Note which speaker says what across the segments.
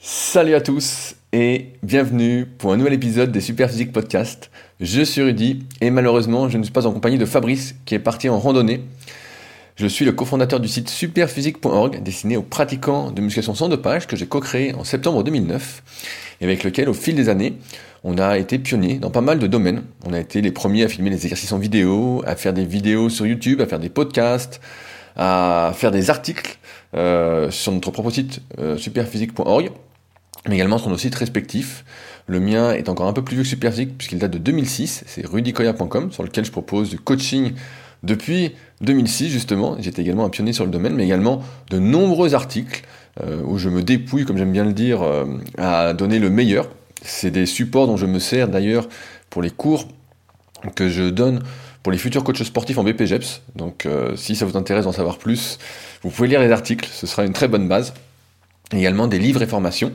Speaker 1: Salut à tous et bienvenue pour un nouvel épisode des Super Physique Podcast. Je suis Rudy et malheureusement je ne suis pas en compagnie de Fabrice qui est parti en randonnée. Je suis le cofondateur du site superphysique.org destiné aux pratiquants de musculation sans dopage que j'ai co-créé en septembre 2009 et avec lequel au fil des années on a été pionnier dans pas mal de domaines. On a été les premiers à filmer les exercices en vidéo, à faire des vidéos sur YouTube, à faire des podcasts, à faire des articles euh, sur notre propre site euh, superphysique.org mais également sur nos sites respectifs. Le mien est encore un peu plus vieux que Superphysique puisqu'il date de 2006, c'est rudicoya.com sur lequel je propose du coaching depuis 2006 justement. J'étais également un pionnier sur le domaine, mais également de nombreux articles euh, où je me dépouille, comme j'aime bien le dire, euh, à donner le meilleur. C'est des supports dont je me sers d'ailleurs pour les cours que je donne pour les futurs coachs sportifs en BPGEPS. Donc euh, si ça vous intéresse d'en savoir plus, vous pouvez lire les articles, ce sera une très bonne base également des livres et formations,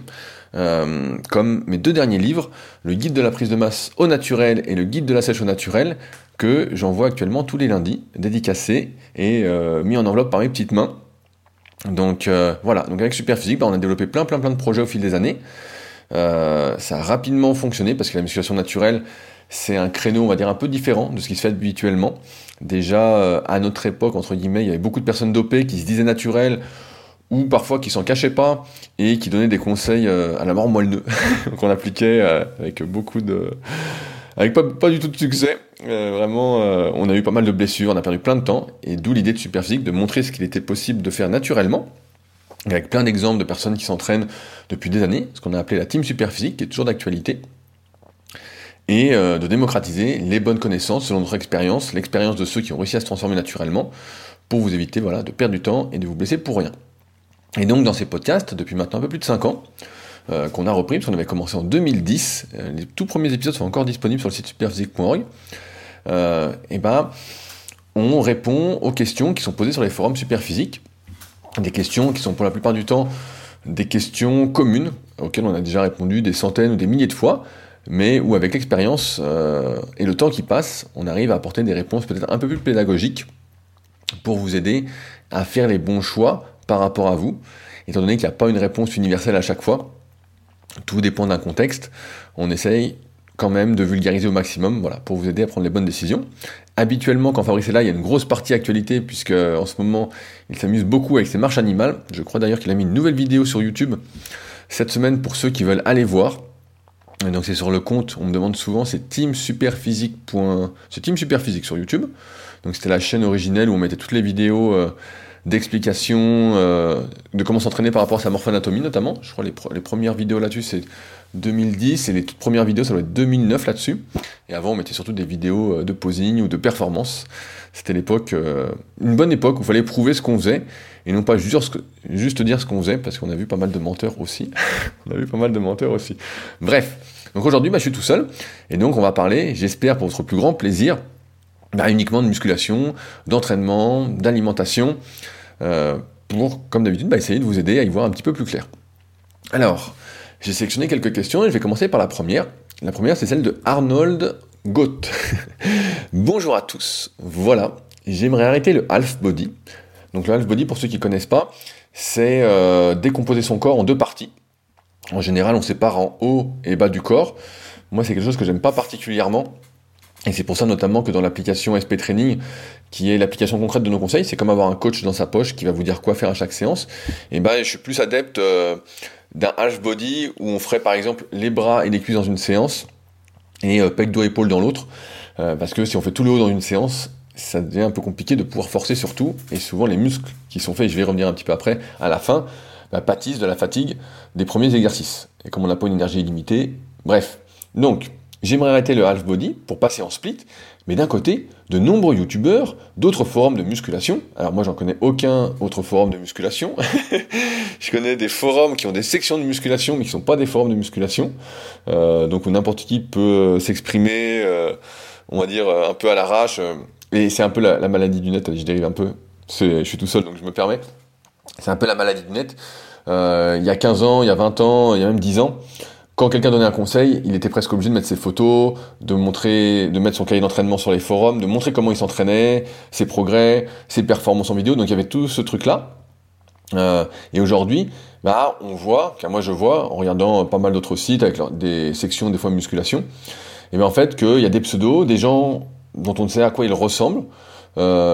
Speaker 1: euh, comme mes deux derniers livres, le guide de la prise de masse au naturel et le guide de la sèche au naturel, que j'envoie actuellement tous les lundis, dédicacés et euh, mis en enveloppe par mes petites mains. Donc euh, voilà, donc avec Superphysique, bah, on a développé plein plein plein de projets au fil des années. ça a rapidement fonctionné parce que la musculation naturelle, c'est un créneau, on va dire, un peu différent de ce qui se fait habituellement. Déjà, à notre époque, entre guillemets, il y avait beaucoup de personnes dopées qui se disaient naturelles ou parfois qui s'en cachaient pas et qui donnaient des conseils euh, à la mort moelleux qu'on appliquait euh, avec beaucoup de avec pas, du tout de succès. Euh, vraiment, on a eu pas mal de blessures, on a perdu plein de temps, et d'où l'idée de Superphysique de montrer ce qu'il était possible de faire naturellement, avec plein d'exemples de personnes qui s'entraînent depuis des années, ce qu'on a appelé la team Superphysique, qui est toujours d'actualité, et de démocratiser les bonnes connaissances selon notre expérience, l'expérience de ceux qui ont réussi à se transformer naturellement, pour vous éviter voilà, de perdre du temps et de vous blesser pour rien. Et donc dans ces podcasts, depuis maintenant un peu plus de 5 ans, euh, qu'on a repris, parce qu'on avait commencé en 2010, euh, les tout premiers épisodes sont encore disponibles sur le site superphysique.org, euh, et ben on répond aux questions qui sont posées sur les forums Superphysique, des questions qui sont pour la plupart du temps des questions communes, auxquelles on a déjà répondu des centaines ou des milliers de fois, mais où avec l'expérience et le temps qui passe, on arrive à apporter des réponses peut-être un peu plus pédagogiques pour vous aider à faire les bons choix par rapport à vous, étant donné qu'il n'y a pas une réponse universelle à chaque fois. Tout dépend d'un contexte. On essaye quand même de vulgariser au maximum, voilà, pour vous aider à prendre les bonnes décisions. Habituellement, quand Fabrice est là, il y a une grosse partie actualité, puisque en ce moment, il s'amuse beaucoup avec ses marches animales. Je crois d'ailleurs qu'il a mis une nouvelle vidéo sur YouTube cette semaine pour ceux qui veulent aller voir. Et donc c'est sur le compte, on me demande souvent, c'est Team Superphysique. C'est Team Superphysique sur YouTube. Donc c'était la chaîne originelle où on mettait toutes les vidéos euh, d'explications euh, de comment s'entraîner par rapport à sa morphoanatomie notamment. Je crois les, les premières vidéos là-dessus c'est 2010 et les toutes premières vidéos ça doit être 2009 là-dessus. Et avant on mettait surtout des vidéos euh, de posing ou de performance. C'était l'époque, euh, une bonne époque où il fallait prouver ce qu'on faisait et non pas juste, juste dire ce qu'on faisait parce qu'on a vu pas mal de menteurs aussi. on a vu pas mal de menteurs aussi. Bref, donc aujourd'hui bah, je suis tout seul et donc on va parler, j'espère pour votre plus grand plaisir, bah, uniquement de musculation, d'entraînement, d'alimentation, euh, pour, comme d'habitude, bah, essayer de vous aider à y voir un petit peu plus clair. Alors, j'ai sélectionné quelques questions et je vais commencer par la première. La première, c'est celle de Arnold Goth. Bonjour à tous. Voilà, j'aimerais arrêter le half body. Donc le half body, pour ceux qui ne connaissent pas, c'est euh, décomposer son corps en deux parties. En général, on sépare en haut et bas du corps. Moi, c'est quelque chose que j'aime pas particulièrement et c'est pour ça notamment que dans l'application SP Training, qui est l'application concrète de nos conseils, c'est comme avoir un coach dans sa poche qui va vous dire quoi faire à chaque séance. Et ben, je suis plus adepte euh, d'un half body où on ferait par exemple les bras et les cuisses dans une séance et euh, pec dos épaule dans l'autre. Euh, parce que si on fait tout le haut dans une séance, ça devient un peu compliqué de pouvoir forcer sur tout. Et souvent les muscles qui sont faits, je vais revenir un petit peu après, à la fin, bah, pâtissent de la fatigue des premiers exercices. Et comme on n'a pas une énergie illimitée, bref. Donc, J'aimerais arrêter le half body pour passer en split, mais d'un côté, de nombreux youtubeurs, d'autres forums de musculation, alors moi j'en connais aucun autre forum de musculation, je connais des forums qui ont des sections de musculation mais qui sont pas des forums de musculation, euh, donc n'importe qui peut euh, s'exprimer, euh, on va dire un peu à l'arrache, et c'est un peu la, maladie du net, je dérive un peu, je suis tout seul donc je me permets, c'est un peu la maladie du net, il y a 15 ans, il y a 20 ans, il y a même 10 ans, quand quelqu'un donnait un conseil, il était presque obligé de mettre ses photos, de montrer, de mettre son cahier d'entraînement sur les forums, de montrer comment il s'entraînait, ses progrès, ses performances en vidéo. Donc il y avait tout ce truc-là. et aujourd'hui, bah, on voit, car moi je vois, en regardant pas mal d'autres sites avec des sections des fois musculation, et bien en fait qu'il y a des pseudos, des gens dont on ne sait à quoi ils ressemblent,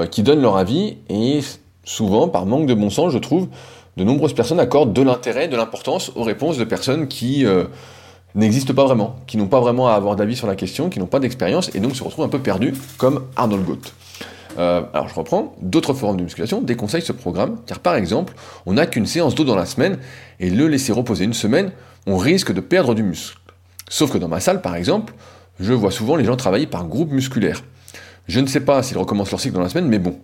Speaker 1: qui donnent leur avis, et souvent, par manque de bon sens, je trouve, de nombreuses personnes accordent de l'intérêt, de l'importance aux réponses de personnes qui n'existent pas vraiment, qui n'ont pas vraiment à avoir d'avis sur la question, qui n'ont pas d'expérience, et donc se retrouvent un peu perdus, comme Arnold Goat. Euh, alors je reprends, d'autres forums de musculation déconseillent ce programme, car par exemple, on n'a qu'une séance d'eau dans la semaine, et le laisser reposer une semaine, on risque de perdre du muscle. Sauf que dans ma salle, par exemple, je vois souvent les gens travailler par groupe musculaire. Je ne sais pas s'ils recommencent leur cycle dans la semaine, mais bon.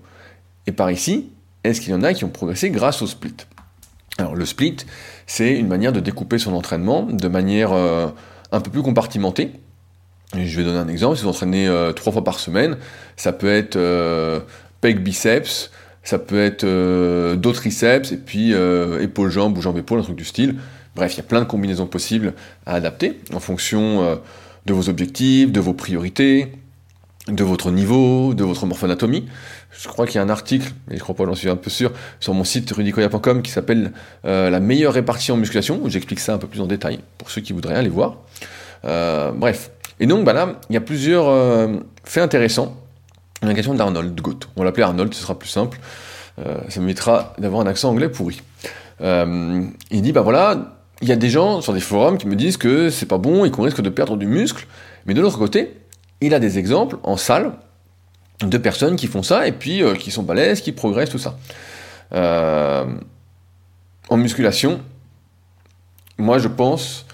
Speaker 1: Et par ici, est-ce qu'il y en a qui ont progressé grâce au split? Alors le split, c'est une manière de découper son entraînement de manière euh, un peu plus compartimentée. je vais donner un exemple, si vous entraînez euh, trois fois par semaine, ça peut être euh, pec biceps, ça peut être dos triceps, et puis épaule-jambe ou jambe-épaule, un truc du style. Bref, il y a plein de combinaisons possibles à adapter en fonction de vos objectifs, de vos priorités, de votre niveau, de votre morphoanatomie. Je crois qu'il y a un article, et je crois pas, j'en suis un peu sûr, sur mon site rudicoya.com qui s'appelle euh, La meilleure répartition en musculation, où j'explique ça un peu plus en détail, pour ceux qui voudraient aller voir. Euh, bref. Et donc, bah là, il y a plusieurs euh, faits intéressants. La question d'Arnold Goat. On va Arnold, ce sera plus simple. ça m'évitera d'avoir un accent anglais pourri. il dit, bah voilà, il y a des gens sur des forums qui me disent que c'est pas bon et qu'on risque de perdre du muscle. Mais de l'autre côté, il a des exemples en salle de personnes qui font ça et puis euh, qui sont balèzes, qui progressent, tout ça. Euh, en musculation, moi je pense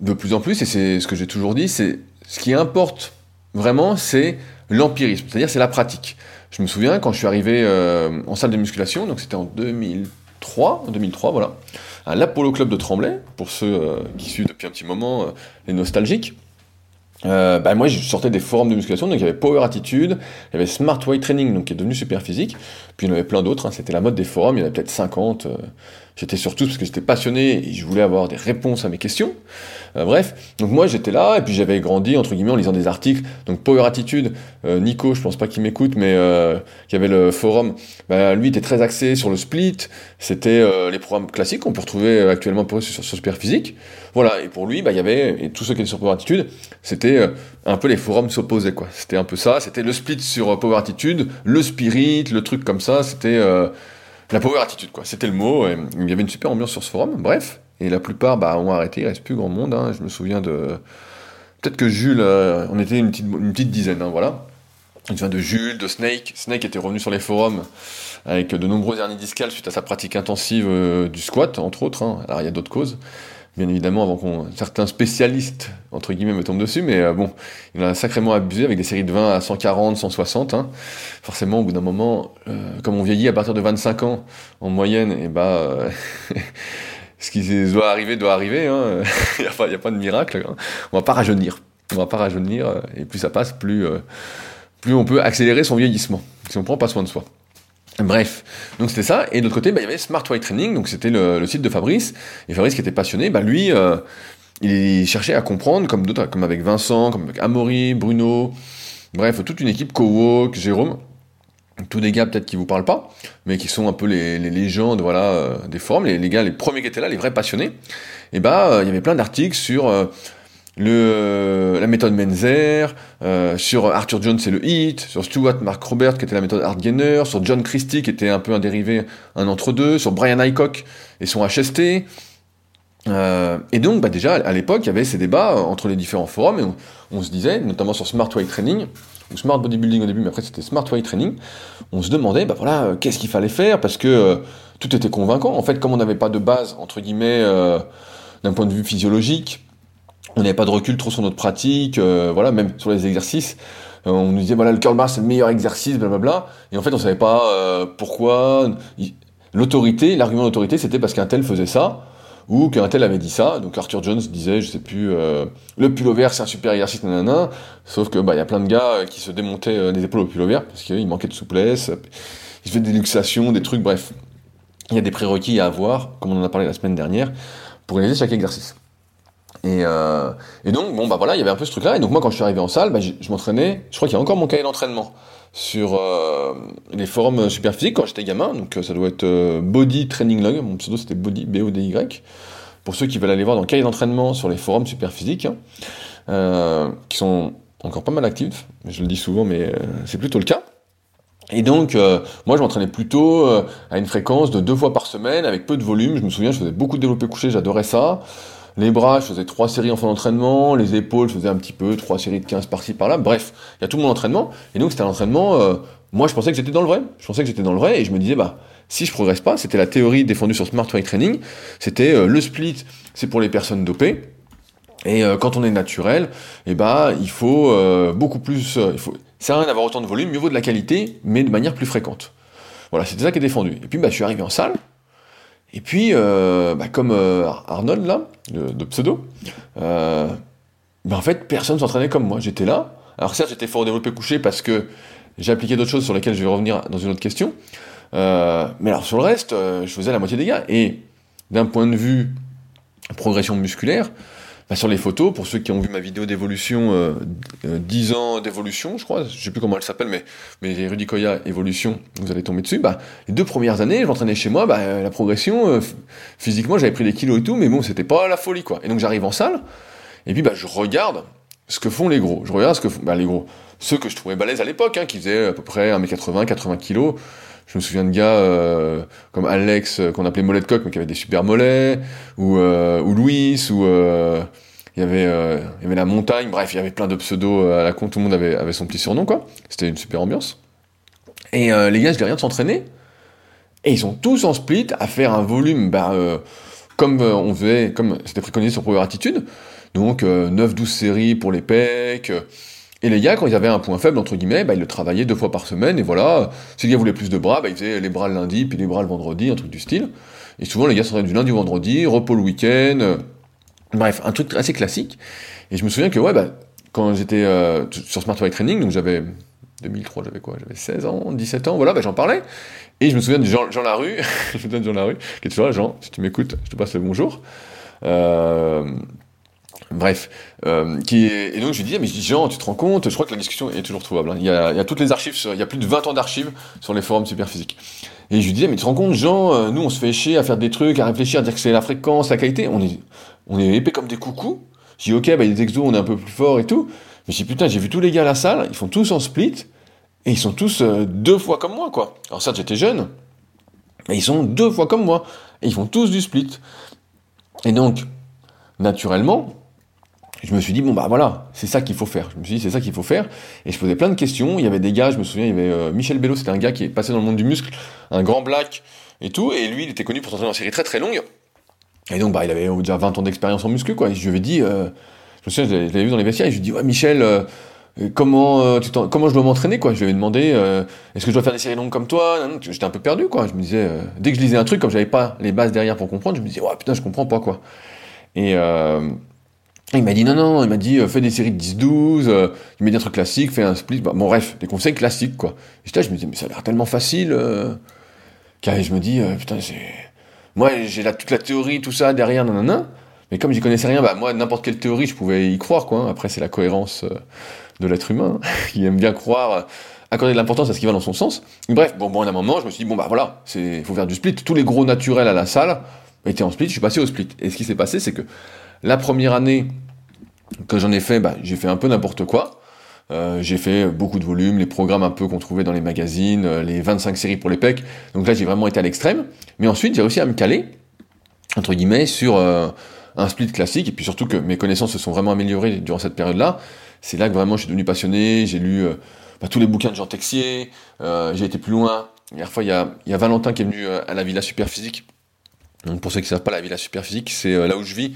Speaker 1: de plus en plus, et c'est ce que j'ai toujours dit, c'est ce qui importe vraiment, c'est l'empirisme, c'est-à-dire c'est la pratique. Je me souviens quand je suis arrivé euh, en salle de musculation, donc c'était en 2003, en 2003 voilà, à l'Apollo Club de Tremblay, pour ceux qui suivent depuis un petit moment les nostalgiques. Euh, bah moi, je sortais des forums de musculation, donc il y avait Power Attitude, il y avait Smart Weight Training, donc qui est devenu super physique, puis il y en avait plein d'autres, hein. c'était la mode des forums, il y en avait peut-être 50. Euh, j'étais surtout parce que j'étais passionné et je voulais avoir des réponses à mes questions. Euh, bref, donc moi j'étais là, et puis j'avais grandi, entre guillemets, en lisant des articles. Donc Power Attitude, Nico, je pense pas qu'il m'écoute, mais qui avait le forum, bah, lui était très axé sur le split, c'était les programmes classiques qu'on peut retrouver actuellement pour sur, sur Super Physique. Voilà, et pour lui, bah, il y avait, et tous ceux qui étaient sur Power Attitude, c'était euh, un peu les forums s'opposaient, quoi. C'était un peu ça, c'était le split sur euh, Power Attitude, le spirit, le truc comme ça, c'était euh, la Power Attitude, quoi. C'était le mot, il y avait une super ambiance sur ce forum, bref. Et la plupart, bah, ont arrêté, il reste plus grand monde, hein. Je me souviens de. Peut-être que Jules, on était une petite, une petite dizaine, hein, voilà. Me souviens de Jules, de Snake. Snake était revenu sur les forums avec de nombreux hernies discales suite à sa pratique intensive du squat, entre autres. Hein. Alors il y a d'autres causes bien évidemment, avant qu'on certains spécialistes entre guillemets me tombent dessus, mais euh, bon, il a sacrément abusé avec des séries de 20 à 140, 160. Hein. Forcément, au bout d'un moment, euh, comme on vieillit à partir de 25 ans en moyenne, et eh bah euh, ce qui doit arriver doit arriver. Hein. il n'y a, pas de miracle. Hein. On va pas rajeunir. On va pas rajeunir, et plus ça passe, plus plus on peut accélérer son vieillissement si on prend pas soin de soi. Bref, donc c'était ça. Et de l'autre côté, bah, il y avait Smart White Training, donc c'était le, site de Fabrice. Et Fabrice qui était passionné, bah, lui, euh, il cherchait à comprendre, comme d'autres, comme avec Vincent, comme avec Amaury, Bruno, bref, toute une équipe, Co-Walk, Jérôme, tous des gars peut-être qui vous parlent pas, mais qui sont un peu les, légendes, voilà, euh, des forums, les, les, gars, les premiers qui étaient là, les vrais passionnés. Et bah, euh, il y avait plein d'articles sur le, la méthode Menzer, euh, sur Arthur Jones et le HIT, sur Stuart Mark Robert qui était la méthode Hardgainer, sur John Christie qui était un peu un dérivé, un entre-deux, sur Brian Highcock et son HST. Euh, et donc, bah déjà, à l'époque, il y avait ces débats entre les différents forums, et on, se disait, notamment sur Smart Weight Training, ou Smart Bodybuilding au début, mais après c'était Smart Weight Training, on se demandait, bah voilà, euh, qu'est-ce qu'il fallait faire, parce que euh, tout était convaincant. En fait, comme on n'avait pas de base, entre guillemets, euh, d'un point de vue physiologique, on n'avait pas de recul trop sur notre pratique, euh, voilà, même sur les exercices. Euh, on nous disait, voilà, le curl bar, c'est le meilleur exercice, blablabla. Et en fait, on savait pas euh, pourquoi. L'autorité, l'argument d'autorité, c'était parce qu'un tel faisait ça, ou qu'un tel avait dit ça. Donc Arthur Jones disait, je sais plus, le pullover, c'est un super exercice, nanana. Sauf que, bah, il y a plein de gars qui se démontaient des épaules au pullover, parce qu'il manquait de souplesse. Ils faisaient des luxations, des trucs, bref. Il y a des prérequis à avoir, comme on en a parlé la semaine dernière, pour réaliser chaque exercice. Et, euh, et, donc, bon, bah voilà, il y avait un peu ce truc-là. Et donc, moi, quand je suis arrivé en salle, bah, je, m'entraînais. Je crois qu'il y a encore mon cahier d'entraînement sur les forums Superphysique quand j'étais gamin, donc ça doit être Body Training Log, mon pseudo c'était Body, B-O-D-Y, pour ceux qui veulent aller voir dans le cahier d'entraînement sur les forums Superphysique, hein, qui sont encore pas mal actifs, je le dis souvent, mais c'est plutôt le cas. Et donc, euh, moi, je m'entraînais plutôt euh, à une fréquence de deux fois par semaine, avec peu de volume. Je me souviens, je faisais beaucoup de développé couché, j'adorais ça. Les bras, je faisais trois séries en fin d'entraînement. Les épaules, je faisais un petit peu, trois séries de 15 par-ci, par-là. Bref, il y a tout mon entraînement. Et donc, c'était un entraînement, euh, moi, je pensais que j'étais dans le vrai. Je pensais que j'étais dans le vrai, et je me disais, bah, si je progresse pas, c'était la théorie défendue sur Smart Training, c'était le split, c'est pour les personnes dopées. Et quand on est naturel, eh bah, il faut beaucoup plus, il faut, ça rien d'avoir autant de volume, mieux vaut de la qualité, mais de manière plus fréquente. Voilà, c'était ça qui est défendu. Et puis bah, je suis arrivé en salle, et puis euh, bah, comme euh, Arnold là, de, pseudo, euh, bah, en fait personne s'entraînait comme moi. J'étais là. Alors certes j'étais fort développé couché parce que j'ai appliqué d'autres choses sur lesquelles je vais revenir dans une autre question. mais alors sur le reste, je faisais la moitié des gars. Et d'un point de vue progression musculaire, bah, sur les photos, pour ceux qui ont vu ma vidéo d'évolution, euh, 10 euh, ans d'évolution, je crois, je sais plus comment elle s'appelle, mais, mais Rudy Koya évolution, vous allez tomber dessus. Bah, les deux premières années, je m'entraînais chez moi, bah, la progression, euh, physiquement, j'avais pris des kilos et tout, mais bon, c'était pas la folie, quoi. Et donc j'arrive en salle, et puis bah, je regarde ce que font les gros. Je regarde ce que font bah, les gros. Ceux que je trouvais balèzes à l'époque, hein, qui faisaient à peu près 1m80, 80 kilos. Je me souviens de gars euh, comme Alex, qu'on appelait mollet de coq, mais qui avait des super mollets, ou, ou Louis, ou il y avait euh, il y avait la montagne, bref, il y avait plein de pseudos euh, à la con, tout le monde avait, avait son petit surnom, quoi. C'était une super ambiance. Et euh, les gars, je les rien de s'entraîner, et ils sont tous en split à faire un volume, bah, comme on faisait, comme c'était préconisé sur Power Attitude, donc 9-12 séries pour les pecs. Et les gars, quand ils avaient un point faible, entre guillemets, bah, ils le travaillaient deux fois par semaine, et voilà, si les gars voulaient plus de bras, bah, ils faisaient les bras le lundi, puis les bras le vendredi, un truc du style. Et souvent, les gars s'entraînaient du lundi au vendredi, repos le week-end, Bref, un truc assez classique. Et je me souviens que, ouais, bah, quand j'étais euh, sur Smart Training, donc j'avais 2003, j'avais quoi? J'avais 16 ans, 17 ans, voilà, bah, j'en parlais. Et je me souviens de Jean, Jean Larue, je me souviens de Jean Larue, qui est toujours là, Jean, si tu m'écoutes, je te passe le bonjour. Euh, bref, euh, qui est, et donc je lui disais, mais je dis, Jean, tu te rends compte, je crois que la discussion est toujours trouvable. Hein. Il, y a, il, y a, toutes les archives, il y a plus de 20 ans d'archives sur les forums superphysiques. Et je lui disais, mais tu te rends compte, Jean, euh, nous on se fait chier à faire des trucs, à réfléchir, à dire que c'est la fréquence, la qualité, on est, on est épais comme des coucous. Je dis, ok, bah, les exos, on est un peu plus fort et tout. Mais je dis, putain, j'ai vu tous les gars à la salle, ils font tous en split, et ils sont tous euh, deux fois comme moi, quoi. Alors certes, j'étais jeune, mais ils sont deux fois comme moi, et ils font tous du split. Et donc, naturellement, je me suis dit, bon, bah voilà, c'est ça qu'il faut faire. Je me suis dit, c'est ça qu'il faut faire. Et je posais plein de questions. Il y avait des gars, je me souviens, il y avait euh, Michel Bello, c'était un gars qui est passé dans le monde du muscle, un grand black et tout. Et lui, il était connu pour s'entraîner en série très très longue. Et donc, bah, il avait déjà 20 ans d'expérience en muscu, quoi. Et je lui ai dit, euh, je me souviens, je l'avais vu dans les vestiaires, et je lui ai dit, ouais, Michel, euh, comment, comment je dois m'entraîner, quoi? Je lui avais demandé, est-ce que je dois faire des séries longues comme toi? J'étais un peu perdu, quoi. Je me disais, dès que je lisais un truc, comme j'avais pas les bases derrière pour comprendre, je me disais, ouais, putain, je comprends pas, quoi. Et, il m'a dit non, non, il m'a dit euh, fais des séries de 10-12, euh, il m'a dit un truc classique, fais un split, bon bref, des conseils classiques quoi. Et là, je me dis mais ça a l'air tellement facile, euh, car je me dis putain c'est, moi j'ai toute la théorie, tout ça derrière, nanana, mais comme j'y connaissais rien, bah moi n'importe quelle théorie je pouvais y croire quoi. Après c'est la cohérence de l'être humain hein, qui aime bien croire, accorder de l'importance à ce qui va dans son sens. bref, bon bon à un moment je me suis dit bon bah voilà, c'est faut faire du split, tous les gros naturels à la salle étaient en split, je suis passé au split. Et ce qui s'est passé c'est que la première année que j'en ai fait, bah, j'ai fait un peu n'importe quoi. Euh, j'ai fait beaucoup de volume, les programmes un peu qu'on trouvait dans les magazines, euh, les 25 séries pour les pecs. Donc là, j'ai vraiment été à l'extrême. Mais ensuite, j'ai réussi à me caler, entre guillemets, sur euh, un split classique. Et puis surtout que mes connaissances se sont vraiment améliorées durant cette période-là. C'est là que vraiment je suis devenu passionné. J'ai lu bah, tous les bouquins de Jean Texier. j'ai été plus loin. La dernière fois, il y a, y a Valentin qui est venu à la Villa Superphysique donc pour ceux qui ne savent pas, la Villa Superphysique, c'est euh, là où je vis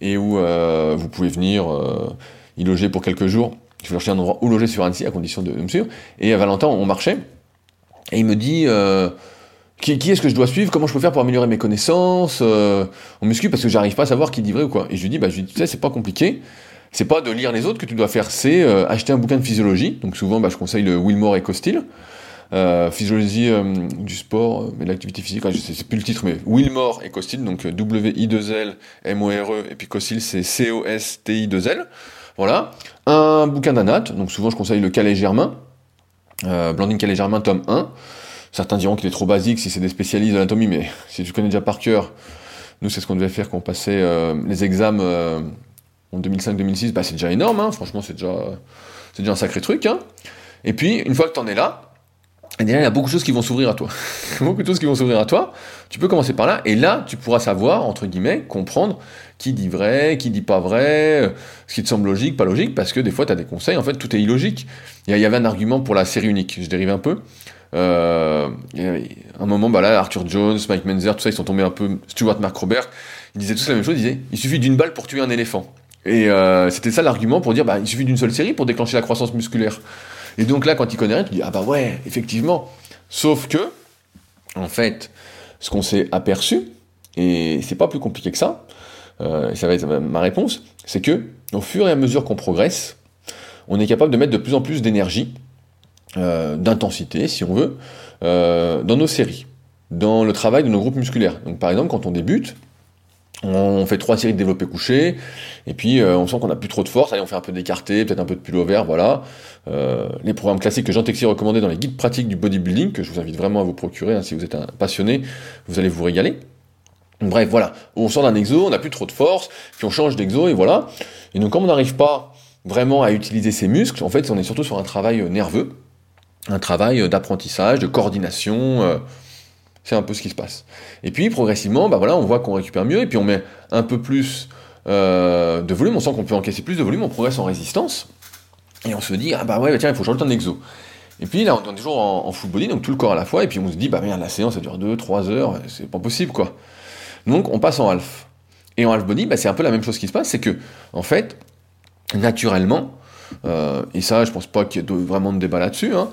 Speaker 1: et où euh, vous pouvez venir euh, y loger pour quelques jours. Je vais chercher un endroit où loger sur Annecy à condition de, me suivre. Et à Valentin, on marchait et il me dit qui, est-ce que je dois suivre? Comment je peux faire pour améliorer mes connaissances? En muscu Parce que j'arrive pas à savoir qui dit vrai ou quoi. Et je lui dis bah tu sais c'est pas compliqué. C'est pas de lire les autres que tu dois faire, c'est acheter un bouquin de physiologie. Donc souvent, bah, je conseille le Wilmore et Costil. Euh, physiologie euh, du sport, euh, mais de l'activité physique, je sais, c'est plus le titre, mais Wilmore et Costil, donc W-I-2-L, M-O-R-E, et puis Costil, c'est C-O-S-T-I-2-L. Voilà. Un bouquin d'anat, donc souvent je conseille le Calais Germain. Euh, Blandine Calais-Germain, tome 1. Certains diront qu'il est trop basique si c'est des spécialistes de l'anatomie, mais si tu connais déjà par cœur, nous c'est ce qu'on devait faire quand on passait euh, les examens euh, en 2005-2006, bah, c'est déjà énorme, hein. franchement c'est déjà, c'est déjà un sacré truc. Hein. Et puis, une fois que tu en es là, il y a beaucoup de choses qui vont s'ouvrir à toi. beaucoup de choses qui vont s'ouvrir à toi. Tu peux commencer par là, et là, tu pourras savoir, entre guillemets, comprendre qui dit vrai, qui dit pas vrai, ce qui te semble logique, pas logique, parce que des fois, tu as des conseils, en fait, tout est illogique. Il y avait un argument pour la série unique, je dérive un peu. Euh, un moment, bah là, Arthur Jones, Mike Menzer, tout ça, ils sont tombés un peu. Stuart Mark Robert, ils disaient tous la même chose, ils disaient il suffit d'une balle pour tuer un éléphant. Et euh, c'était ça l'argument pour dire bah, il suffit d'une seule série pour déclencher la croissance musculaire. Et donc là, quand tu connais rien, tu dis ah bah ouais, effectivement. Sauf que, en fait, ce qu'on s'est aperçu, et c'est pas plus compliqué que ça, euh, et ça va être ma réponse, c'est que au fur et à mesure qu'on progresse, on est capable de mettre de plus en plus d'énergie, euh, d'intensité, si on veut, euh, dans nos séries, dans le travail de nos groupes musculaires. Donc par exemple, quand on débute, on fait trois séries de développé couché, et puis euh, on sent qu'on n'a plus trop de force, allez on fait un peu d'écarté, peut-être un peu de pull vert, voilà. Euh, les programmes classiques que Jean Texier recommandait dans les guides pratiques du bodybuilding, que je vous invite vraiment à vous procurer, hein, si vous êtes un passionné, vous allez vous régaler. Bref, voilà, on sort d'un exo, on n'a plus trop de force, puis on change d'exo, et voilà. Et donc comme on n'arrive pas vraiment à utiliser ses muscles, en fait on est surtout sur un travail euh, nerveux, un travail d'apprentissage, de coordination, c'est un peu ce qui se passe. Et puis progressivement, bah voilà, on voit qu'on récupère mieux, et puis on met un peu plus euh, de volume, on sent qu'on peut encaisser plus de volume, on progresse en résistance, et on se dit, ah bah ouais, bah tiens, il faut changer le temps d'exo. Et puis là, on est toujours en, full body, donc tout le corps à la fois, et puis on se dit, bah merde, la séance, ça dure 2, 3 heures, c'est pas possible, quoi. Donc on passe en half. Et en half body, bah, c'est un peu la même chose qui se passe, c'est que, en fait, naturellement, euh, et ça, je pense pas qu'il y ait vraiment de débat là-dessus, hein,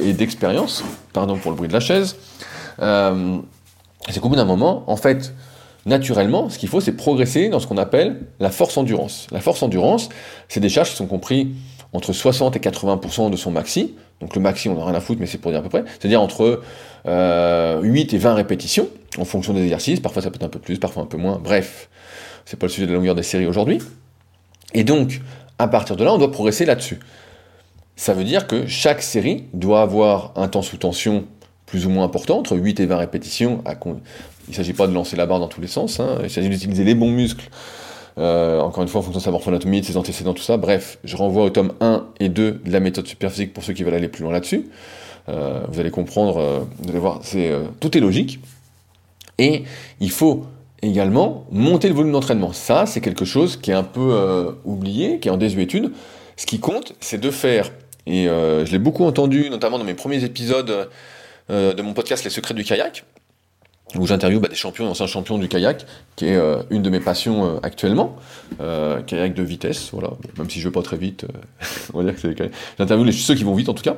Speaker 1: et d'expérience, pardon pour le bruit de la chaise, euh, c'est qu'au bout d'un moment, en fait, naturellement, ce qu'il faut, c'est progresser dans ce qu'on appelle la force endurance. La force endurance, c'est des charges qui sont comprises entre 60 et 80% de son maxi. Donc le maxi, on n'a rien à foutre, mais c'est pour dire à peu près. C'est-à-dire entre 8 euh, et 20 répétitions, en fonction des exercices. Parfois ça peut être un peu plus, parfois un peu moins. Bref, c'est pas le sujet de la longueur des séries aujourd'hui. Et donc, à partir de là, on doit progresser là-dessus. Ça veut dire que chaque série doit avoir un temps sous tension plus ou moins important, entre 8 et 20 répétitions. Il ne s'agit pas de lancer la barre dans tous les sens, hein. il s'agit d'utiliser les bons muscles, euh, encore une fois en fonction de sa morphoanatomie, de ses antécédents, tout ça. Bref, je renvoie au tome 1 et 2 de la méthode superphysique pour ceux qui veulent aller plus loin là-dessus. Euh, vous allez comprendre, euh, vous allez voir, c'est, tout est logique. Et il faut également monter le volume d'entraînement. Ça, c'est quelque chose qui est un peu oublié, qui est en désuétude. Ce qui compte, c'est de faire, et je l'ai beaucoup entendu, notamment dans mes premiers épisodes de mon podcast Les Secrets du kayak, où j'interviewe bah, des champions et anciens champions du kayak, qui est euh, une de mes passions euh, actuellement, kayak de vitesse, voilà, même si je ne vais pas très vite, on va dire que c'est J'interviewe ceux qui vont vite en tout cas.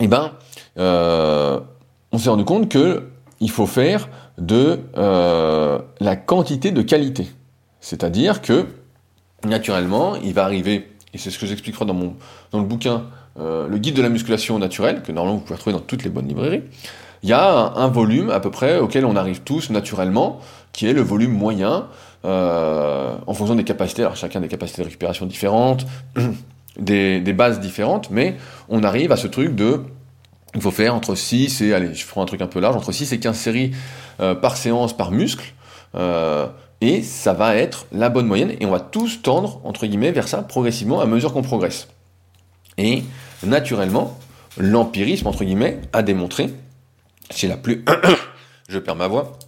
Speaker 1: et ben, on s'est rendu compte que il faut faire de la quantité de qualité. C'est-à-dire que, naturellement, il va arriver, et c'est ce que j'expliquerai dans, dans le bouquin euh, le guide de la musculation naturelle, que normalement vous pouvez retrouver dans toutes les bonnes librairies, il y a un, volume à peu près auquel on arrive tous naturellement, qui est le volume moyen, euh, en fonction des capacités, alors chacun des capacités de récupération différentes, des, bases différentes, mais on arrive à ce truc de il faut faire entre 6 et, allez, je prends un truc un peu large, entre 6 et 15 séries euh, par séance, par muscle, et ça va être la bonne moyenne, et on va tous tendre, entre guillemets, vers ça progressivement à mesure qu'on progresse. Et naturellement, l'empirisme, entre guillemets, a démontré, chez la plus... je perds ma voix,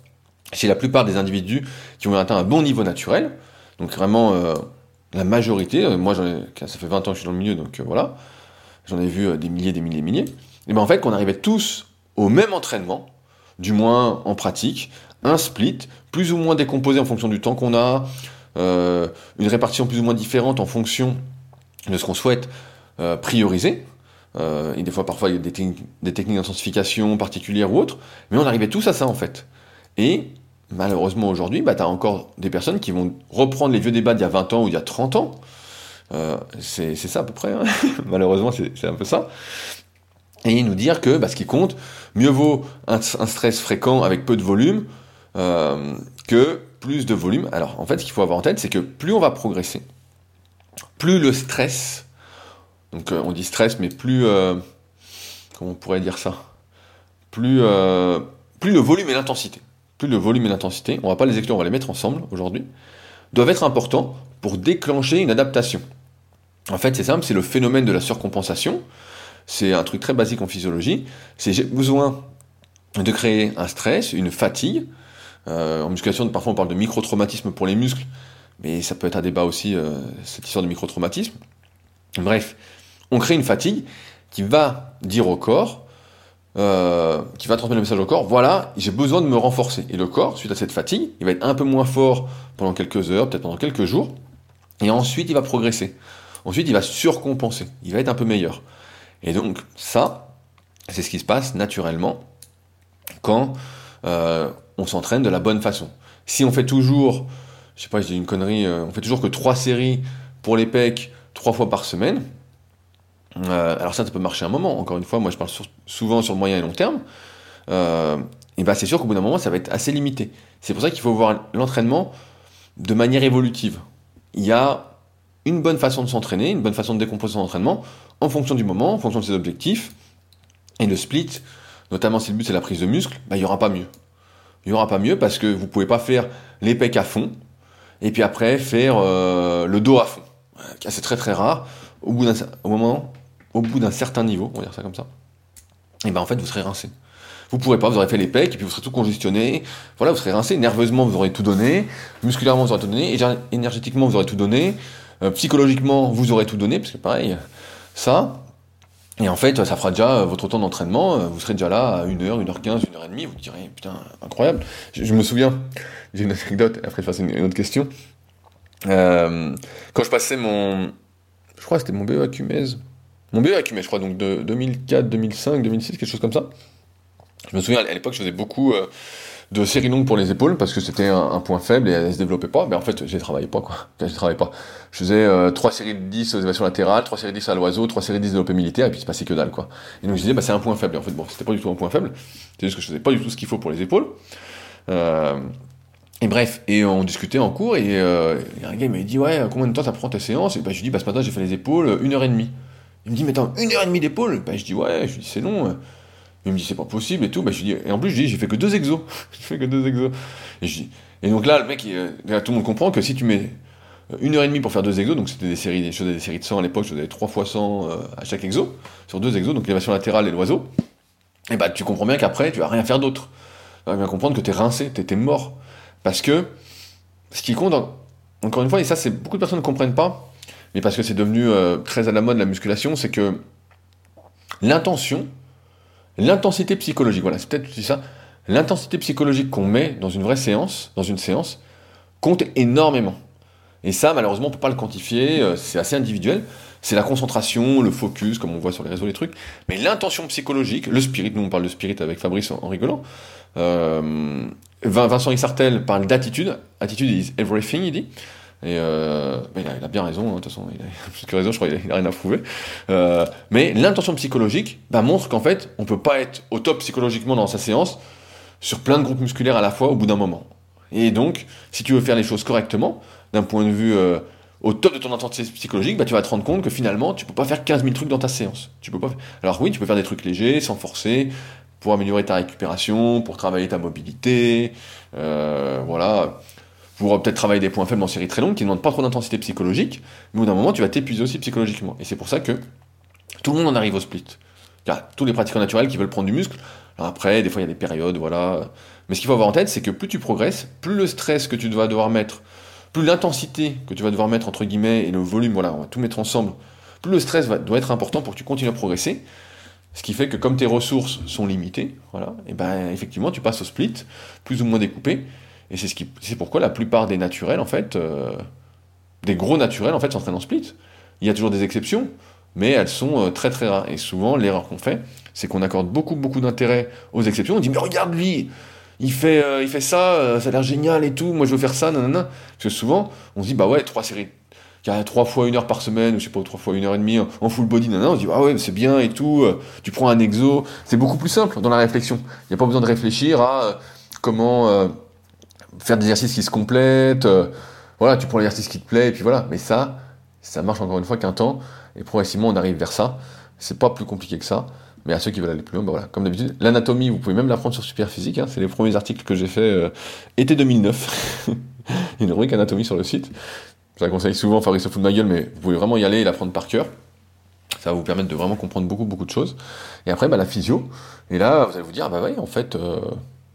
Speaker 1: chez la plupart des individus qui ont atteint un bon niveau naturel, donc vraiment euh, la majorité, euh, moi ai, ça fait 20 ans que je suis dans le milieu, donc euh, voilà, j'en ai vu des milliers, des milliers, des milliers, et bien en fait qu'on arrivait tous au même entraînement, du moins en pratique, un split, plus ou moins décomposé en fonction du temps qu'on a, une répartition plus ou moins différente en fonction de ce qu'on souhaite euh, prioriser. Euh, et des fois, parfois, il y a des, techniques d'intensification particulières ou autres. Mais on arrivait tous à ça, en fait. Et malheureusement, aujourd'hui, bah, tu as encore des personnes qui vont reprendre les vieux débats d'il y a 20 ans ou il y a 30 ans. Euh, c'est ça à peu près. Hein. malheureusement, c'est un peu ça. Et nous dire que bah, ce qui compte, mieux vaut un, stress fréquent avec peu de volume que plus de volume. Alors, en fait, ce qu'il faut avoir en tête, c'est que plus on va progresser, plus le stress Donc on dit stress, mais plus... comment on pourrait dire ça? Plus, plus le volume et l'intensité. Plus le volume et l'intensité, on va pas les exclure, on va les mettre ensemble aujourd'hui, doivent être importants pour déclencher une adaptation. En fait, c'est simple, c'est le phénomène de la surcompensation. C'est un truc très basique en physiologie. C'est j'ai besoin de créer un stress, une fatigue. Euh, en musculation, parfois on parle de micro-traumatisme pour les muscles, mais ça peut être un débat aussi, euh, cette histoire de micro-traumatisme. Bref, on crée une fatigue qui va dire au corps, euh, qui va transmettre le message au corps, voilà, j'ai besoin de me renforcer. Et le corps, suite à cette fatigue, il va être un peu moins fort pendant quelques heures, peut-être pendant quelques jours, et ensuite il va progresser. Ensuite, il va surcompenser, il va être un peu meilleur. Et donc, ça, c'est ce qui se passe naturellement quand euh, on s'entraîne de la bonne façon. Si on fait toujours, je sais pas, je dis une connerie, euh, on fait toujours que trois séries pour les pecs trois fois par semaine, euh, alors ça, ça peut marcher un moment. Encore une fois, moi je parle souvent sur le moyen et long terme. et ben c'est sûr qu'au bout d'un moment, ça va être assez limité. C'est pour ça qu'il faut voir l'entraînement de manière évolutive. Il y a une bonne façon de s'entraîner, une bonne façon de décomposer son entraînement en fonction du moment, en fonction de ses objectifs. Et le split, notamment si le but c'est la prise de muscle, bah, il n'y aura pas mieux. Il n'y aura pas mieux parce que vous ne pouvez pas faire les pecs à fond et puis après faire euh, le dos à fond. C'est très très rare. Au bout d'un moment, au bout d'un certain niveau, on va dire ça comme ça, et ben en fait vous serez rincé. Vous pourrez pas, vous aurez fait les pecs et puis vous serez tout congestionné. Voilà, vous serez rincé. Nerveusement, vous aurez tout donné. Musculairement, vous aurez tout donné. Énergétiquement, vous aurez tout donné. Euh, psychologiquement, vous aurez tout donné, parce que pareil, ça, et en fait, ça fera déjà votre temps d'entraînement, vous serez déjà là à 1h, 1h15, 1h30, vous direz, putain, incroyable. Je, me souviens, j'ai une anecdote, après je passe une, une autre question. Euh, quand je passais mon, je crois que c'était mon BE Cumez, mon BE Cumez, je crois, donc de 2004, 2005, 2006, quelque chose comme ça. Je me souviens, à l'époque, je faisais beaucoup de séries longues pour les épaules parce que c'était un, point faible et elle se développait pas. Mais en fait, j'ai travaillé pas quoi. J'ai travaillé pas. Je faisais euh, 3 séries de 10 aux élévations latérales, 3 séries de 10 à l'oiseau, 3 séries de 10 développé militaire et puis il se passait que dalle quoi. Et donc je disais bah c'est un point faible. Et en fait bon, c'était pas du tout un point faible. C'est juste que je faisais pas du tout ce qu'il faut pour les épaules. Euh, et bref, et on discutait en cours et euh, un gars m'a dit ouais combien de temps ça prend ta séance Et bah je lui dis bah ce matin j'ai fait les épaules une heure et demie. Il me dit mais attends une heure et demie d'épaule? Bah je dis ouais, je dis c'est long. Il me dit c'est pas possible et tout. Bah, je dis, et en plus, je dis j'ai fait que deux exos. j'ai fait que deux exos. Et, je donc là, le mec, il, tout le monde comprend que si tu mets une heure et demie pour faire deux exos, donc c'était des séries, des, séries de 100 à l'époque, je faisais 3 fois 100 euh, à chaque exo, sur deux exos, donc l'élévation latérale et l'oiseau, et bah tu comprends bien qu'après, tu vas rien faire d'autre. Tu vas bien comprendre que t'es rincé, t'es mort. Parce que ce qui compte, encore une fois, et ça, c'est beaucoup de personnes ne comprennent pas, mais parce que c'est devenu euh, très à la mode la musculation, c'est que l'intention, L'intensité psychologique, voilà, c'est peut-être ça. L'intensité psychologique qu'on met dans une vraie séance, dans une séance, compte énormément. Et ça, malheureusement, on peut pas le quantifier, euh, c'est assez individuel. C'est la concentration, le focus, comme on voit sur les réseaux, les trucs. Mais l'intention psychologique, le spirit, nous on parle de spirit avec Fabrice en, rigolant. Euh, Vincent Ixartel parle d'attitude. Attitude is everything, il dit. Et euh, il, a, bien raison, hein, de toute façon, il a plus que raison, je crois qu'il n'a rien à prouver. Euh, mais l'intention psychologique bah, montre qu'en fait, on peut pas être au top psychologiquement dans sa séance sur plein de groupes musculaires à la fois au bout d'un moment. Et donc, si tu veux faire les choses correctement, d'un point de vue euh, au top de ton intensité psychologique, bah, tu vas te rendre compte que finalement, tu peux pas faire 15 000 trucs dans ta séance. Tu peux pas. Alors oui, tu peux faire des trucs légers, sans forcer, pour améliorer ta récupération, pour travailler ta mobilité, voilà pour peut-être travailler des points faibles en série très longue qui ne demandent pas trop d'intensité psychologique, mais au bout d'un moment, tu vas t'épuiser aussi psychologiquement. Et c'est pour ça que tout le monde en arrive au split. A tous les pratiquants naturels qui veulent prendre du muscle. Après, des fois, il y a des périodes, voilà. Mais ce qu'il faut avoir en tête, c'est que plus tu progresses, plus le stress que tu vas devoir mettre, plus l'intensité que tu vas devoir mettre, entre guillemets, et le volume, voilà, on va tout mettre ensemble, plus le stress doit être important pour que tu continues à progresser. Ce qui fait que comme tes ressources sont limitées, voilà, et ben effectivement tu passes au split, plus ou moins découpé, et c'est ce pourquoi la plupart des naturels, en fait, euh, des gros naturels, en fait, s'entraînent en split. Il y a toujours des exceptions, mais elles sont euh, très très rares. Et souvent, l'erreur qu'on fait, c'est qu'on accorde beaucoup beaucoup d'intérêt aux exceptions. On dit mais regarde lui, il fait, euh, il fait ça, ça a l'air génial et tout. Moi je veux faire ça, nanana. Parce que souvent, on se dit bah ouais, trois séries, trois fois une heure par semaine, ou je sais pas, trois fois une heure et demie en full body, nanana. On se dit ah ouais, c'est bien et tout. Tu prends un exo, c'est beaucoup plus simple dans la réflexion. Il n'y a pas besoin de réfléchir à comment faire des exercices qui se complètent, euh, voilà, tu prends l'exercice qui te plaît, et puis voilà. Mais ça, Ça marche encore une fois qu'un temps, et progressivement on arrive vers ça. C'est pas plus compliqué que ça. Mais à ceux qui veulent aller plus loin, bah voilà, comme d'habitude, l'anatomie, vous pouvez même l'apprendre sur Superphysique. Hein, c'est les premiers articles que j'ai fait euh, été 2009. Il une rubrique anatomie sur le site. Je la conseille souvent, Fabrice se fout de ma gueule, mais vous pouvez vraiment y aller et l'apprendre par cœur. Ça va vous permettre de vraiment comprendre beaucoup, beaucoup de choses. Et après, bah, la physio. Et là, vous allez vous dire, ah bah oui, en fait, euh,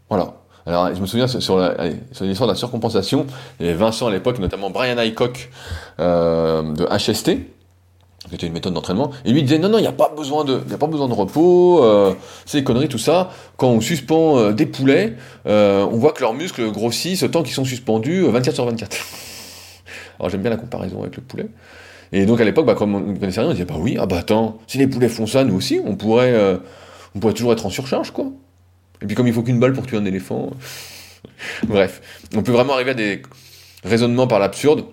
Speaker 1: voilà. Alors, je me souviens sur, l'histoire de la surcompensation, Vincent à l'époque, notamment Brian Aycock euh, de HST, qui était une méthode d'entraînement, et lui disait non, non, il n'y a, pas besoin de, a pas besoin de repos, euh, c'est des conneries, tout ça. Quand on suspend euh, des poulets, on voit que leurs muscles grossissent tant qu'ils sont suspendus 24 sur 24. Alors j'aime bien la comparaison avec le poulet. Et donc à l'époque, bah, comme on ne connaissait rien, on disait bah oui, ah bah attends, si les poulets font ça, nous aussi, on pourrait, on pourrait toujours être en surcharge, quoi. Et puis comme il faut qu'une balle pour tuer un éléphant. Bref, on peut vraiment arriver à des raisonnements par l'absurde.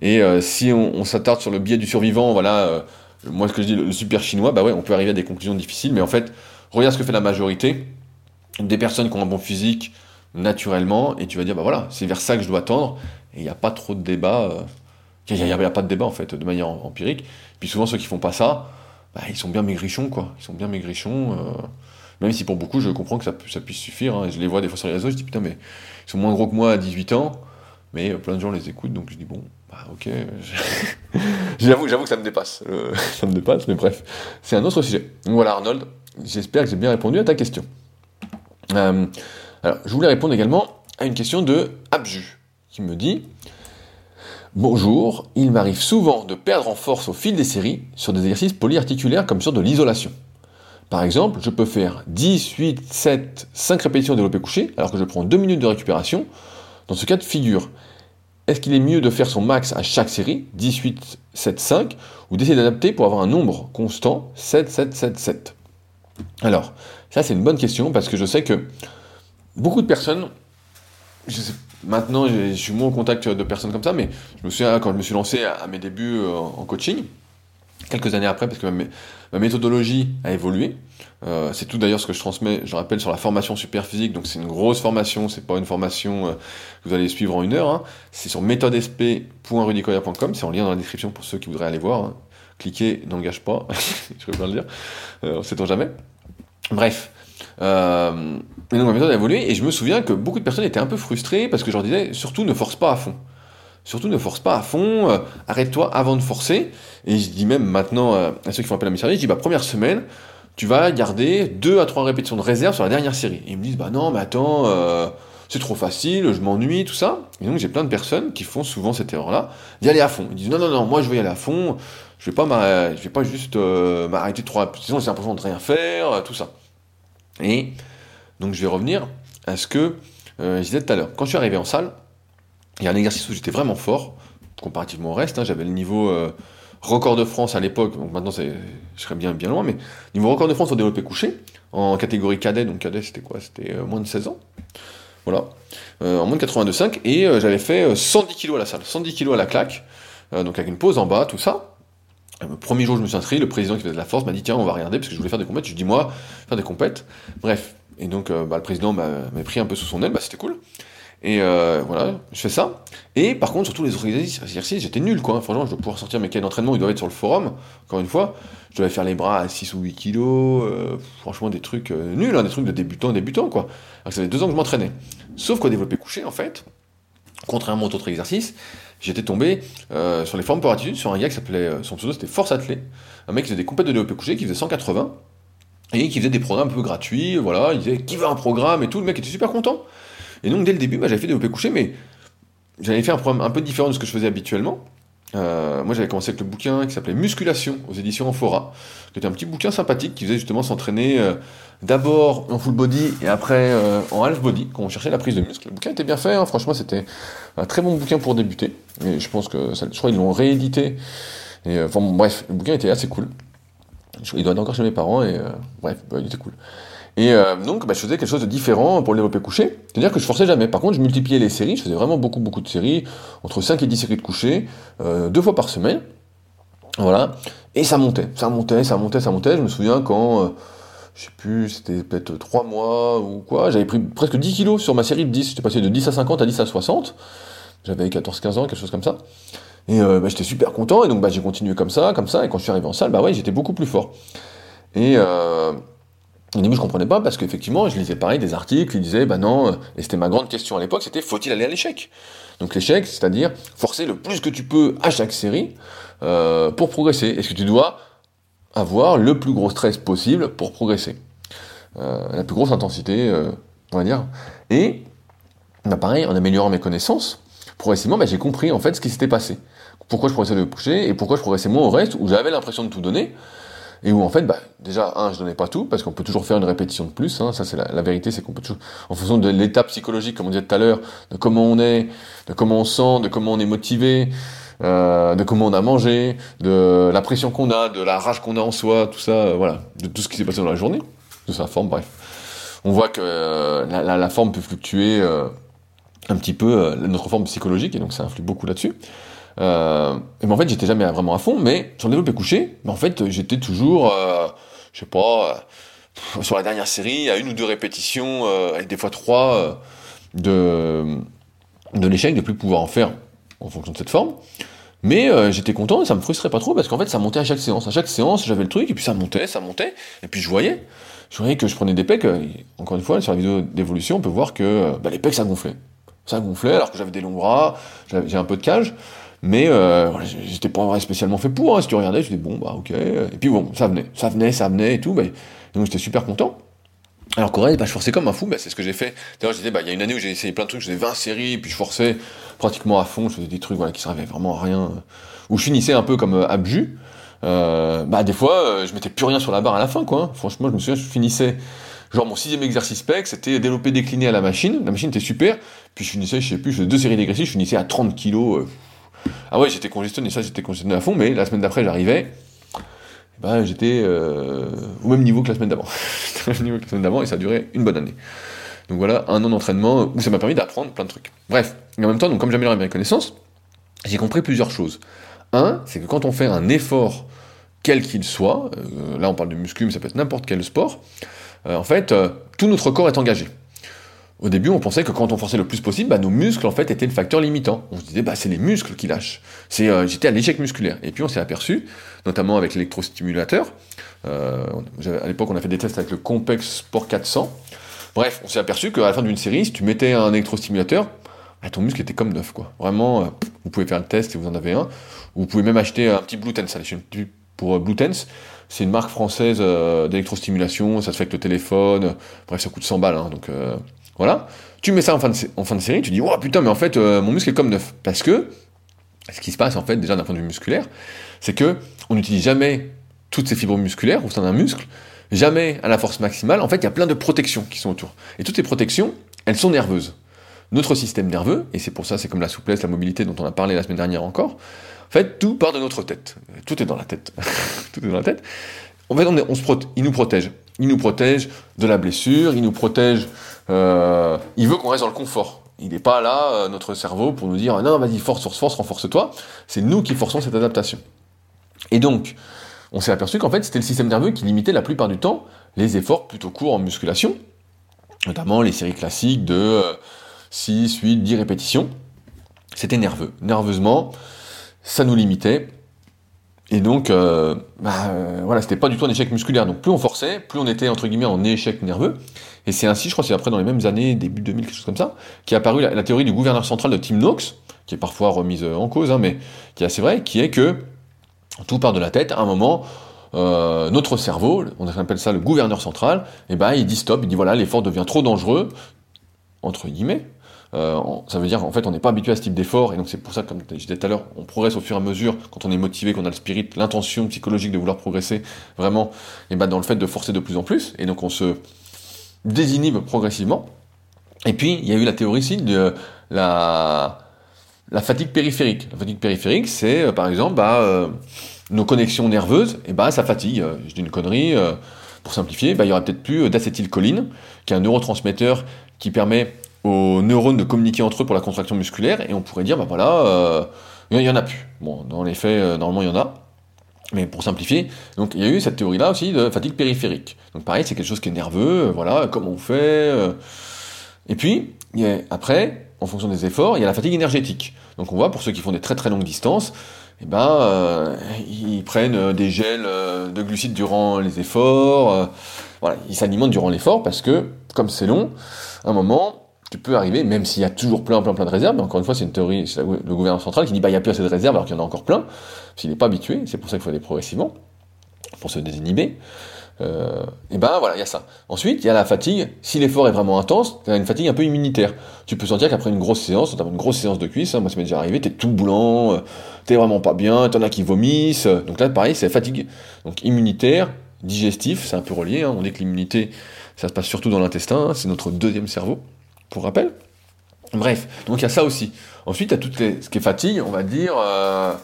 Speaker 1: Et euh, si on, s'attarde sur le biais du survivant, voilà, euh, moi ce que je dis, le, super chinois, bah ouais, on peut arriver à des conclusions difficiles, mais en fait, regarde ce que fait la majorité des personnes qui ont un bon physique naturellement, et tu vas dire, bah voilà, c'est vers ça que je dois tendre, et il n'y a pas trop de débat, il n'y a, pas de débat en fait, de manière empirique. Puis souvent ceux qui font pas ça, bah, ils sont bien maigrichons, quoi, ils sont bien maigrichons. Même si pour beaucoup, je comprends que ça, puisse suffire. Hein. Je les vois des fois sur les réseaux, je dis putain, mais ils sont moins gros que moi à 18 ans, mais euh, plein de gens les écoutent, donc je dis bon, bah ok. j'avoue, j'avoue que ça me dépasse. Ça me dépasse, mais bref, c'est un autre sujet. Voilà, Arnold, j'espère que j'ai bien répondu à ta question. Euh, alors, je voulais répondre également à une question de Abju, qui me dit Bonjour, il m'arrive souvent de perdre en force au fil des séries sur des exercices polyarticulaires comme sur de l'isolation. Par exemple, je peux faire 10, 8, 7, 5 répétitions de développé couché, alors que je prends 2 minutes de récupération. Dans ce cas de figure, est-ce qu'il est mieux de faire son max à chaque série, 18, 7, 5, ou d'essayer d'adapter pour avoir un nombre constant, 7, 7, 7, 7 Alors, ça c'est une bonne question, parce que je sais que beaucoup de personnes, maintenant je suis moins en contact de personnes comme ça, mais je me souviens quand je me suis lancé à mes débuts euh, en coaching, quelques années après, parce que ma, méthodologie a évolué. Euh, c'est tout d'ailleurs ce que je transmets, je rappelle, sur la formation super physique. Donc c'est une grosse formation, c'est pas une formation euh, que vous allez suivre en une heure. Hein. C'est sur méthodesp.rudicoya.com, c'est en lien dans la description pour ceux qui voudraient aller voir. Hein. Cliquez, n'engage pas, je peux pas le dire, euh, sait-on jamais. Bref. Euh, mais donc ma méthode a évolué et je me souviens que beaucoup de personnes étaient un peu frustrées parce que je leur disais surtout ne force pas à fond. Surtout ne force pas à fond, euh, arrête-toi avant de forcer. Et je dis même maintenant euh, à ceux qui font appel à mes services, je dis bah première semaine, tu vas garder 2 à 3 répétitions de réserve sur la dernière série. Et ils me disent bah non mais attends, euh, c'est trop facile, je m'ennuie, tout ça. Et donc j'ai plein de personnes qui font souvent cette erreur-là, d'y aller à fond. Ils disent non non non, moi je veux y aller à fond, je vais pas je vais pas juste m'arrêter 3 répétitions, j'ai l'impression de rien faire, tout ça. Et donc je vais revenir à ce que je disais tout à l'heure. Quand je suis arrivé en salle, il y a un exercice où j'étais vraiment fort, comparativement au reste. Hein. j'avais le niveau euh, record de France à l'époque, donc maintenant je serais bien, bien loin, mais niveau record de France au développé couché, en catégorie cadet, donc cadet c'était quoi? C'était euh, moins de 16 ans. Voilà, euh, en moins de 82,5, et j'avais fait 110 kg à la salle, 110 kg à la claque, donc avec une pause en bas, tout ça. Le premier jour, je me suis inscrit, le président qui faisait de la force m'a dit Tiens, on va regarder, parce que je voulais faire des compètes. Je dis Moi, faire des compètes. Bref. Et donc, bah, le président m'a pris un peu sous son aile, bah, c'était cool. Et euh, voilà, je fais ça. Et par contre, sur tous les autres exercices, j'étais nul, quoi. Franchement, je dois pouvoir sortir mes cahiers d'entraînement, ils doivent être sur le forum, encore une fois. Je devais faire les bras à 6 ou 8 kilos, euh, franchement, des trucs euh, nuls, hein, des trucs de débutants, débutants, quoi. Alors ça fait deux ans que je m'entraînais. Sauf qu'au développé couché, en fait, contrairement aux autres exercices, j'étais tombé sur les formes pour attitude sur un gars qui s'appelait, son pseudo c'était Force Athlé, un mec qui faisait des compètes de développé couché, qui faisait 180, et qui faisait des programmes un peu gratuits, voilà, il disait qui veut un programme? et tout, le mec était super content. Et donc dès le début, bah, j'avais fait développer coucher, mais j'avais fait un programme un peu différent de ce que je faisais habituellement. Euh, moi j'avais commencé avec le bouquin qui s'appelait Musculation aux éditions Amphora, qui était un petit bouquin sympathique qui faisait justement s'entraîner euh, d'abord en full body et après euh, en half body quand on cherchait la prise de muscle. Le bouquin était bien fait, hein. franchement c'était un très bon bouquin pour débuter. Et je pense que ça, je crois qu'ils l'ont réédité. Bref, le bouquin était assez cool. Il doit être encore chez mes parents et bref, bah, il était cool. Et euh, donc, bah, je faisais quelque chose de différent pour le développer couché. C'est-à-dire que je forçais jamais. Par contre, je multipliais les séries. Je faisais vraiment beaucoup, beaucoup de séries. Entre 5 et 10 séries de coucher, euh, deux fois par semaine. Voilà. Et ça montait. Ça montait, ça montait, ça montait. Je me souviens quand, euh, je sais plus, c'était peut-être 3 mois ou quoi, j'avais pris presque 10 kilos sur ma série de 10. J'étais passé de 10 à 50 à 10 à 60. J'avais 14-15 ans, quelque chose comme ça. Et euh, bah, j'étais super content, et donc bah, j'ai continué comme ça, comme ça, et quand je suis arrivé en salle, bah ouais, j'étais beaucoup plus fort. Et euh, au début, je comprenais pas, parce qu'effectivement, je lisais pareil des articles, ils disaient, bah non, et c'était ma grande question à l'époque, c'était faut-il aller à l'échec? Donc l'échec, c'est-à-dire forcer le plus que tu peux à chaque série euh, pour progresser. Est-ce que tu dois avoir le plus gros stress possible pour progresser? Euh, La plus grosse intensité, euh, on va dire. Et, bah pareil, en améliorant mes connaissances, progressivement, bah, j'ai compris en fait ce qui s'était passé pourquoi je progressais le coucher et pourquoi je progressais moins au reste où j'avais l'impression de tout donner et où en fait, bah, déjà, un, je donnais pas tout, parce qu'on peut toujours faire une répétition de plus, hein, ça c'est la, vérité, c'est qu'on peut toujours, en fonction de l'étape psychologique, comme on disait tout à l'heure, de comment on est, de comment on sent, de comment on est motivé, euh, de comment on a mangé, de la pression qu'on a, de la rage qu'on a en soi, tout ça, euh, voilà, de tout ce qui s'est passé dans la journée, de sa forme, bref. On voit que euh, la, forme peut fluctuer un petit peu, notre forme psychologique, et donc ça influe beaucoup là-dessus. Euh, et ben en fait, j'étais jamais vraiment à fond, mais sur le développé couché, mais en fait, j'étais toujours, euh, je sais pas, euh, sur la dernière série, à une ou deux répétitions, euh, et des fois trois, euh, de, de l'échec, de plus pouvoir en faire en fonction de cette forme. Mais j'étais content et ça me frustrait pas trop parce qu'en fait ça montait à chaque séance. À chaque séance j'avais le truc et puis ça montait, ça montait. Et puis je voyais, je voyais que je prenais des pecs. encore une fois, sur la vidéo d'évolution, on peut voir que bah, les pecs ça gonflait. Ça gonflait alors que j'avais des longs bras, j'ai un peu de cage. Mais euh, j'étais pas spécialement fait pour. Hein. Si tu regardais, je dis bon bah ok. Et puis bon, ça venait, ça venait, ça venait et tout. Bah, donc j'étais super content. Alors qu'au bah, je forçais comme un fou, bah, c'est ce que j'ai fait. D'ailleurs, disais, bah, il y a une année où j'ai essayé plein de trucs, je faisais 20 séries, puis je forçais pratiquement à fond, je faisais des trucs voilà, qui servaient vraiment à rien, où je finissais un peu comme euh, abju. Euh, bah, des fois, euh, je mettais plus rien sur la barre à la fin, quoi. Hein. Franchement, je me souviens, je finissais, genre mon sixième exercice PEC, c'était développer décliné à la machine. La machine était super, puis je finissais, je sais plus, je faisais deux séries dégressives, je finissais à 30 kilos. Ah ouais, j'étais congestionné, ça j'étais congestionné à fond, mais la semaine d'après j'arrivais, bah, j'étais euh, au même niveau que la semaine d'avant. au même niveau que la semaine d'avant et ça a duré une bonne année. Donc voilà, un an d'entraînement où ça m'a permis d'apprendre plein de trucs. Bref, et en même temps, donc comme j'améliore mes connaissances, j'ai compris plusieurs choses. Un, c'est que quand on fait un effort, quel qu'il soit, euh, là on parle de muscu, mais ça peut être n'importe quel sport, euh, en fait, tout notre corps est engagé. Au début, on pensait que quand on forçait le plus possible, bah, nos muscles en fait étaient le facteur limitant. On se disait bah c'est les muscles qui lâchent. Euh, j'étais à l'échec musculaire. Et puis on s'est aperçu, notamment avec l'électrostimulateur. Euh, à l'époque, on a fait des tests avec le Compex Sport 400. Bref, on s'est aperçu qu'à la fin d'une série, si tu mettais un électrostimulateur, bah, ton muscle était comme neuf quoi. Vraiment, euh, vous pouvez faire le test si vous en avez un. Ou vous pouvez même acheter un petit Blue Tense. Pour euh, Blue Tense, c'est une marque française d'électrostimulation. Ça se fait avec le téléphone. Bref, ça coûte 100 balles. Hein, donc voilà. Tu mets ça en fin de, série, tu dis, oh putain, mais en fait, euh, mon muscle est comme neuf. Parce que, ce qui se passe, en fait, déjà d'un point de vue musculaire, c'est que on n'utilise jamais toutes ces fibres musculaires au sein d'un muscle, jamais à la force maximale. En fait, il y a plein de protections qui sont autour. Et toutes ces protections, elles sont nerveuses. Notre système nerveux, et c'est pour ça, c'est comme la souplesse, la mobilité dont on a parlé la semaine dernière encore, en fait, tout part de notre tête. Tout est dans la tête. tout est dans la tête. En fait, on, on se il nous protège. Il nous protège de la blessure, il nous protège euh, il veut qu'on reste dans le confort. Il n'est pas là, euh, notre cerveau, pour nous dire non, vas-y, force, force, force, renforce-toi. C'est nous qui forçons cette adaptation. Et donc, on s'est aperçu qu'en fait, c'était le système nerveux qui limitait la plupart du temps les efforts plutôt courts en musculation, notamment les séries classiques de 6, 8, 10 répétitions. C'était nerveux. Nerveusement, ça nous limitait. Et donc, euh, bah, euh, voilà, c'était pas du tout un échec musculaire. Donc, plus on forçait, plus on était entre guillemets en échec nerveux. Et c'est ainsi, je crois, c'est après dans les mêmes années, début 2000, quelque chose comme ça, qui est apparu la, théorie du gouverneur central de Tim Noakes, qui est parfois remise en cause, hein, mais qui est assez vrai, qui est que tout part de la tête. À un moment, euh, notre cerveau, on appelle ça le gouverneur central, et ben il dit stop, il dit voilà, l'effort devient trop dangereux, entre guillemets, euh, ça veut dire en fait on n'est pas habitué à ce type d'effort et donc c'est pour ça comme je disais tout à l'heure on progresse au fur et à mesure quand on est motivé qu'on a le spirit l'intention psychologique de vouloir progresser vraiment et ben dans le fait de forcer de plus en plus et donc on se désinhibe progressivement et puis il y a eu la théorie ici de la fatigue périphérique la fatigue périphérique c'est euh, par exemple bah, euh, nos connexions nerveuses et bah ça fatigue je dis une connerie pour simplifier, bah, il y aura peut-être plus d'acétylcholine, qui est un neurotransmetteur qui permet aux neurones de communiquer entre eux pour la contraction musculaire, et on pourrait dire, bah voilà, euh, il y en a plus. Bon, dans les faits, euh, normalement, il y en a. Mais pour simplifier, donc il y a eu cette théorie-là aussi de fatigue périphérique. Donc pareil, c'est quelque chose qui est nerveux, euh, voilà, comment on fait. Et puis, après, en fonction des efforts, il y a la fatigue énergétique. Donc on voit, pour ceux qui font des très très longues distances, eh ben, euh, ils prennent euh, des gels euh, de glucides durant les efforts. voilà, ils s'alimentent durant l'effort parce que, comme c'est long, à un moment, tu peux arriver, même s'il y a toujours plein, plein, plein de réserves, mais encore une fois, c'est une théorie, c'est le gouvernement central qui dit, bah, il n'y a plus assez de réserves alors qu'il y en a encore plein, s'il n'est pas habitué, c'est pour ça qu'il faut aller progressivement, pour se désinhiber. Euh, et ben voilà, il y a ça. Ensuite, il y a la fatigue. Si l'effort est vraiment intense, tu as une fatigue un peu immunitaire. Tu peux sentir qu'après une grosse séance, notamment une grosse séance de cuisse, hein, moi ça m'est déjà arrivé, t'es tout blanc, euh, t'es vraiment pas bien, t'en as qui vomissent. donc là, pareil, c'est fatigue. Donc immunitaire, digestif, c'est un peu relié. Hein. On dit que l'immunité, ça se passe surtout dans l'intestin, hein. c'est notre deuxième cerveau, pour rappel. Bref, donc il y a ça aussi. Ensuite, il y a tout ce qui est fatigue, on va dire, euh,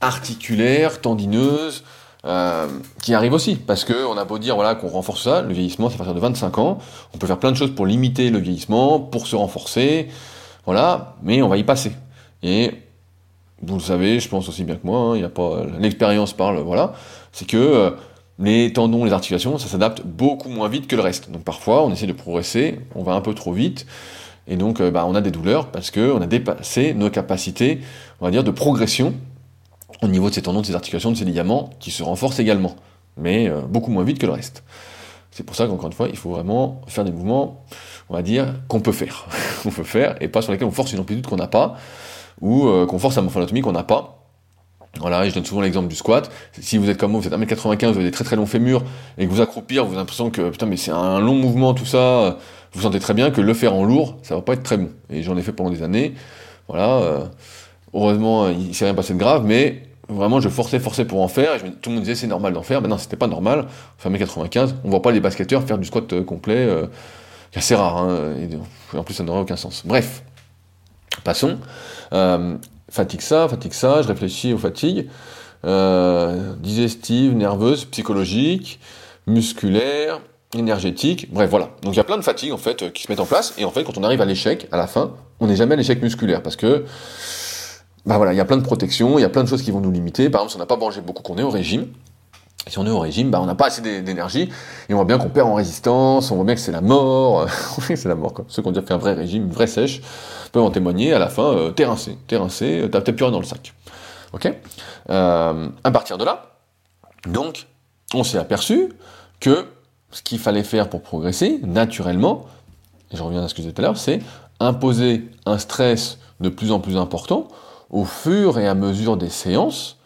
Speaker 1: articulaire, tendineuse, euh, qui arrive aussi, parce que on a beau dire voilà qu'on renforce ça, le vieillissement c'est à partir de 25 ans, on peut faire plein de choses pour limiter le vieillissement, pour se renforcer, voilà, mais on va y passer. Et vous le savez, je pense aussi bien que moi, hein, il y a pas l'expérience parle, voilà, c'est que euh, les tendons, les articulations, ça s'adapte beaucoup moins vite que le reste. Donc parfois, on essaie de progresser, on va un peu trop vite, et donc euh, bah, on a des douleurs parce que on a dépassé nos capacités, on va dire, de progression au niveau de ces tendons, de ces articulations, de ces ligaments, qui se renforcent également, mais euh, beaucoup moins vite que le reste. C'est pour ça qu'encore une fois, il faut vraiment faire des mouvements, on va dire, qu'on peut faire. qu'on peut faire, et pas sur lesquels on force une amplitude qu'on n'a pas, ou euh, qu'on force un morphologie qu'on n'a pas. Voilà, et je donne souvent l'exemple du squat. Si vous êtes comme moi, vous êtes 1m95, vous avez des très très longs fémurs, et que vous accroupir, vous avez l'impression que, putain, mais c'est un long mouvement, tout ça, vous sentez très bien que le faire en lourd, ça va pas être très bon. Et j'en ai fait pendant des années. Voilà, euh, heureusement, il s'est rien passé de grave, mais vraiment je forçais, forçais pour en faire, et tout le monde disait c'est normal d'en faire, mais non, c'était pas normal, enfin 95, on voit pas les basketteurs faire du squat euh, complet, euh, c'est assez rare, hein, en plus ça n'aurait aucun sens. Bref, passons. Euh, fatigue ça, fatigue ça, je réfléchis aux fatigues, euh, digestive, nerveuse, psychologique, musculaire, énergétique, bref voilà. Donc il y a plein de fatigues en fait qui se mettent en place, et en fait quand on arrive à l'échec, à la fin, on n'est jamais à l'échec musculaire, parce que bah voilà, il y a plein de protections, il y a plein de choses qui vont nous limiter. Par exemple, si on n'a pas mangé beaucoup, qu'on est au régime, si on est au régime, bah on n'a pas assez d'énergie, et on voit bien qu'on perd en résistance, on voit bien que c'est la mort, c'est la mort quoi. Ceux qui ont déjà fait un vrai régime, une vraie sèche, peuvent en témoigner, à la fin, euh, t'es rincé, t'es rincé, t'as plus rien dans le sac. Ok? Euh, À partir de là, donc, on s'est aperçu que ce qu'il fallait faire pour progresser, naturellement, et je reviens à ce que je disais tout à l'heure, c'est imposer un stress de plus en plus important au fur et à mesure des séances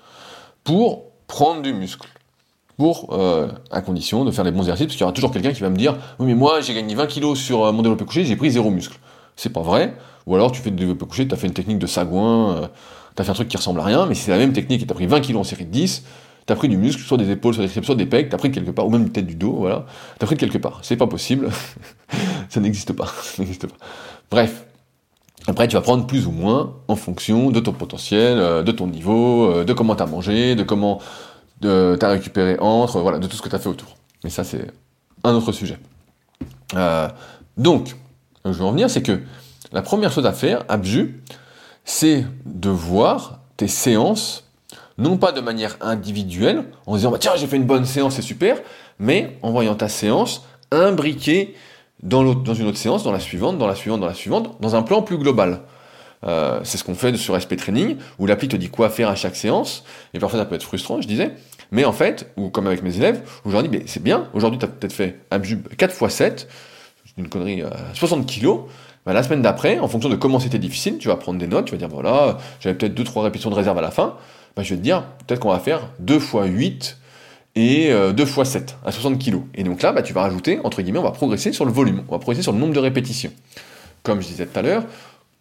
Speaker 1: pour prendre du muscle. Pour, euh, à condition de faire les bons exercices, parce qu'il y aura toujours quelqu'un qui va me dire Oui, mais moi j'ai gagné 20 kilos sur euh, mon développé couché, j'ai pris zéro muscle. C'est pas vrai. Ou alors tu fais du développé couché, tu as fait une technique de sagouin, euh, tu as fait un truc qui ressemble à rien, mais c'est la même technique et tu as pris 20 kilos en série de 10, tu as pris du muscle, soit des épaules, soit des triceps, soit des pecs, tu as pris de quelque part, ou même peut-être du dos, voilà. Tu as pris de quelque part. C'est pas possible. ça n'existe pas. ça n'existe pas. Bref, après, tu vas prendre plus ou moins en fonction de ton potentiel, euh, de ton niveau, euh, de comment tu as mangé, de comment tu as récupéré entre, voilà, de tout ce que tu as fait autour. Mais ça, c'est un autre sujet. Euh, donc, je veux en venir, c'est que la première chose à faire, Abju, c'est de voir tes séances, non pas de manière individuelle, en disant, bah, tiens, j'ai fait une bonne séance, c'est super, mais en voyant ta séance imbriquée dans, dans une autre séance, dans la suivante, dans la suivante, dans la suivante, dans un plan plus global. Euh, c'est ce qu'on fait sur SP Training, où l'appli te dit quoi faire à chaque séance, et parfois ça peut être frustrant, je disais, mais en fait, ou comme avec mes élèves, où je dis, mais c'est bien, aujourd'hui tu as peut-être fait un 4 x 7, une connerie, 60 euh, kilos, bah, la semaine d'après, en fonction de comment c'était difficile, tu vas prendre des notes, tu vas dire, voilà, j'avais peut-être 2-3 répétitions de réserve à la fin, bah, je vais te dire, peut-être qu'on va faire 2 x 8, et 2 x 7 à 60 kg. Et donc là, bah, tu vas rajouter, entre guillemets, on va progresser sur le volume, on va progresser sur le nombre de répétitions. Comme je disais tout à l'heure,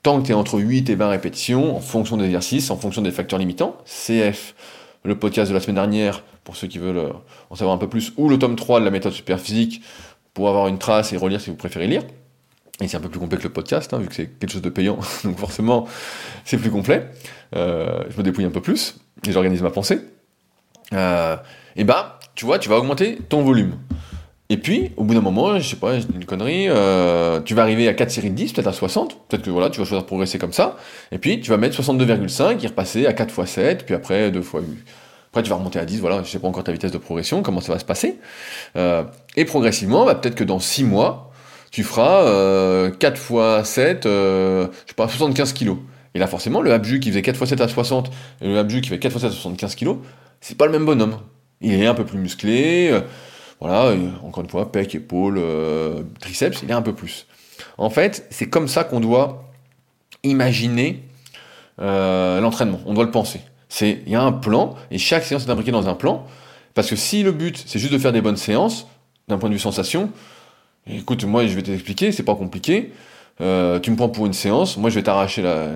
Speaker 1: tant que tu es entre 8 et 20 répétitions, en fonction des exercices, en fonction des facteurs limitants, CF, le podcast de la semaine dernière, pour ceux qui veulent euh, en savoir un peu plus, ou le tome 3 de la méthode superphysique, pour avoir une trace et relire si vous préférez lire. Et c'est un peu plus complet que le podcast, hein, vu que c'est quelque chose de payant, donc forcément c'est plus complet. Euh, je me dépouille un peu plus, et j'organise ma pensée. Euh, et bah, tu vois, tu vas augmenter ton volume. Et puis, au bout d'un moment, je sais pas, une connerie, euh, tu vas arriver à 4 séries de 10, peut-être à 60, peut-être que voilà, tu vas choisir de progresser comme ça, et puis tu vas mettre 62,5 et repasser à 4 x 7, puis après 2 x 8. Après, tu vas remonter à 10, voilà, je sais pas encore ta vitesse de progression, comment ça va se passer. Euh, et progressivement, bah, peut-être que dans 6 mois, tu feras 4 fois 7, je sais pas, 75 kilos. Et là, forcément, le abju qui faisait 4 x 7 à 60 et le abju qui fait 4 x 7 à 75 kg, c'est pas le même bonhomme. Il est un peu plus musclé, euh, voilà, encore une fois, pec, épaule, euh, triceps, il est un peu plus. En fait, c'est comme ça qu'on doit imaginer euh, l'entraînement, on doit le penser. Il y a un plan, et chaque séance est imbriquée dans un plan, parce que si le but, c'est juste de faire des bonnes séances, d'un point de vue sensation, écoute, moi, je vais t'expliquer, c'est pas compliqué, euh, tu me prends pour une séance, moi je vais t'arracher la,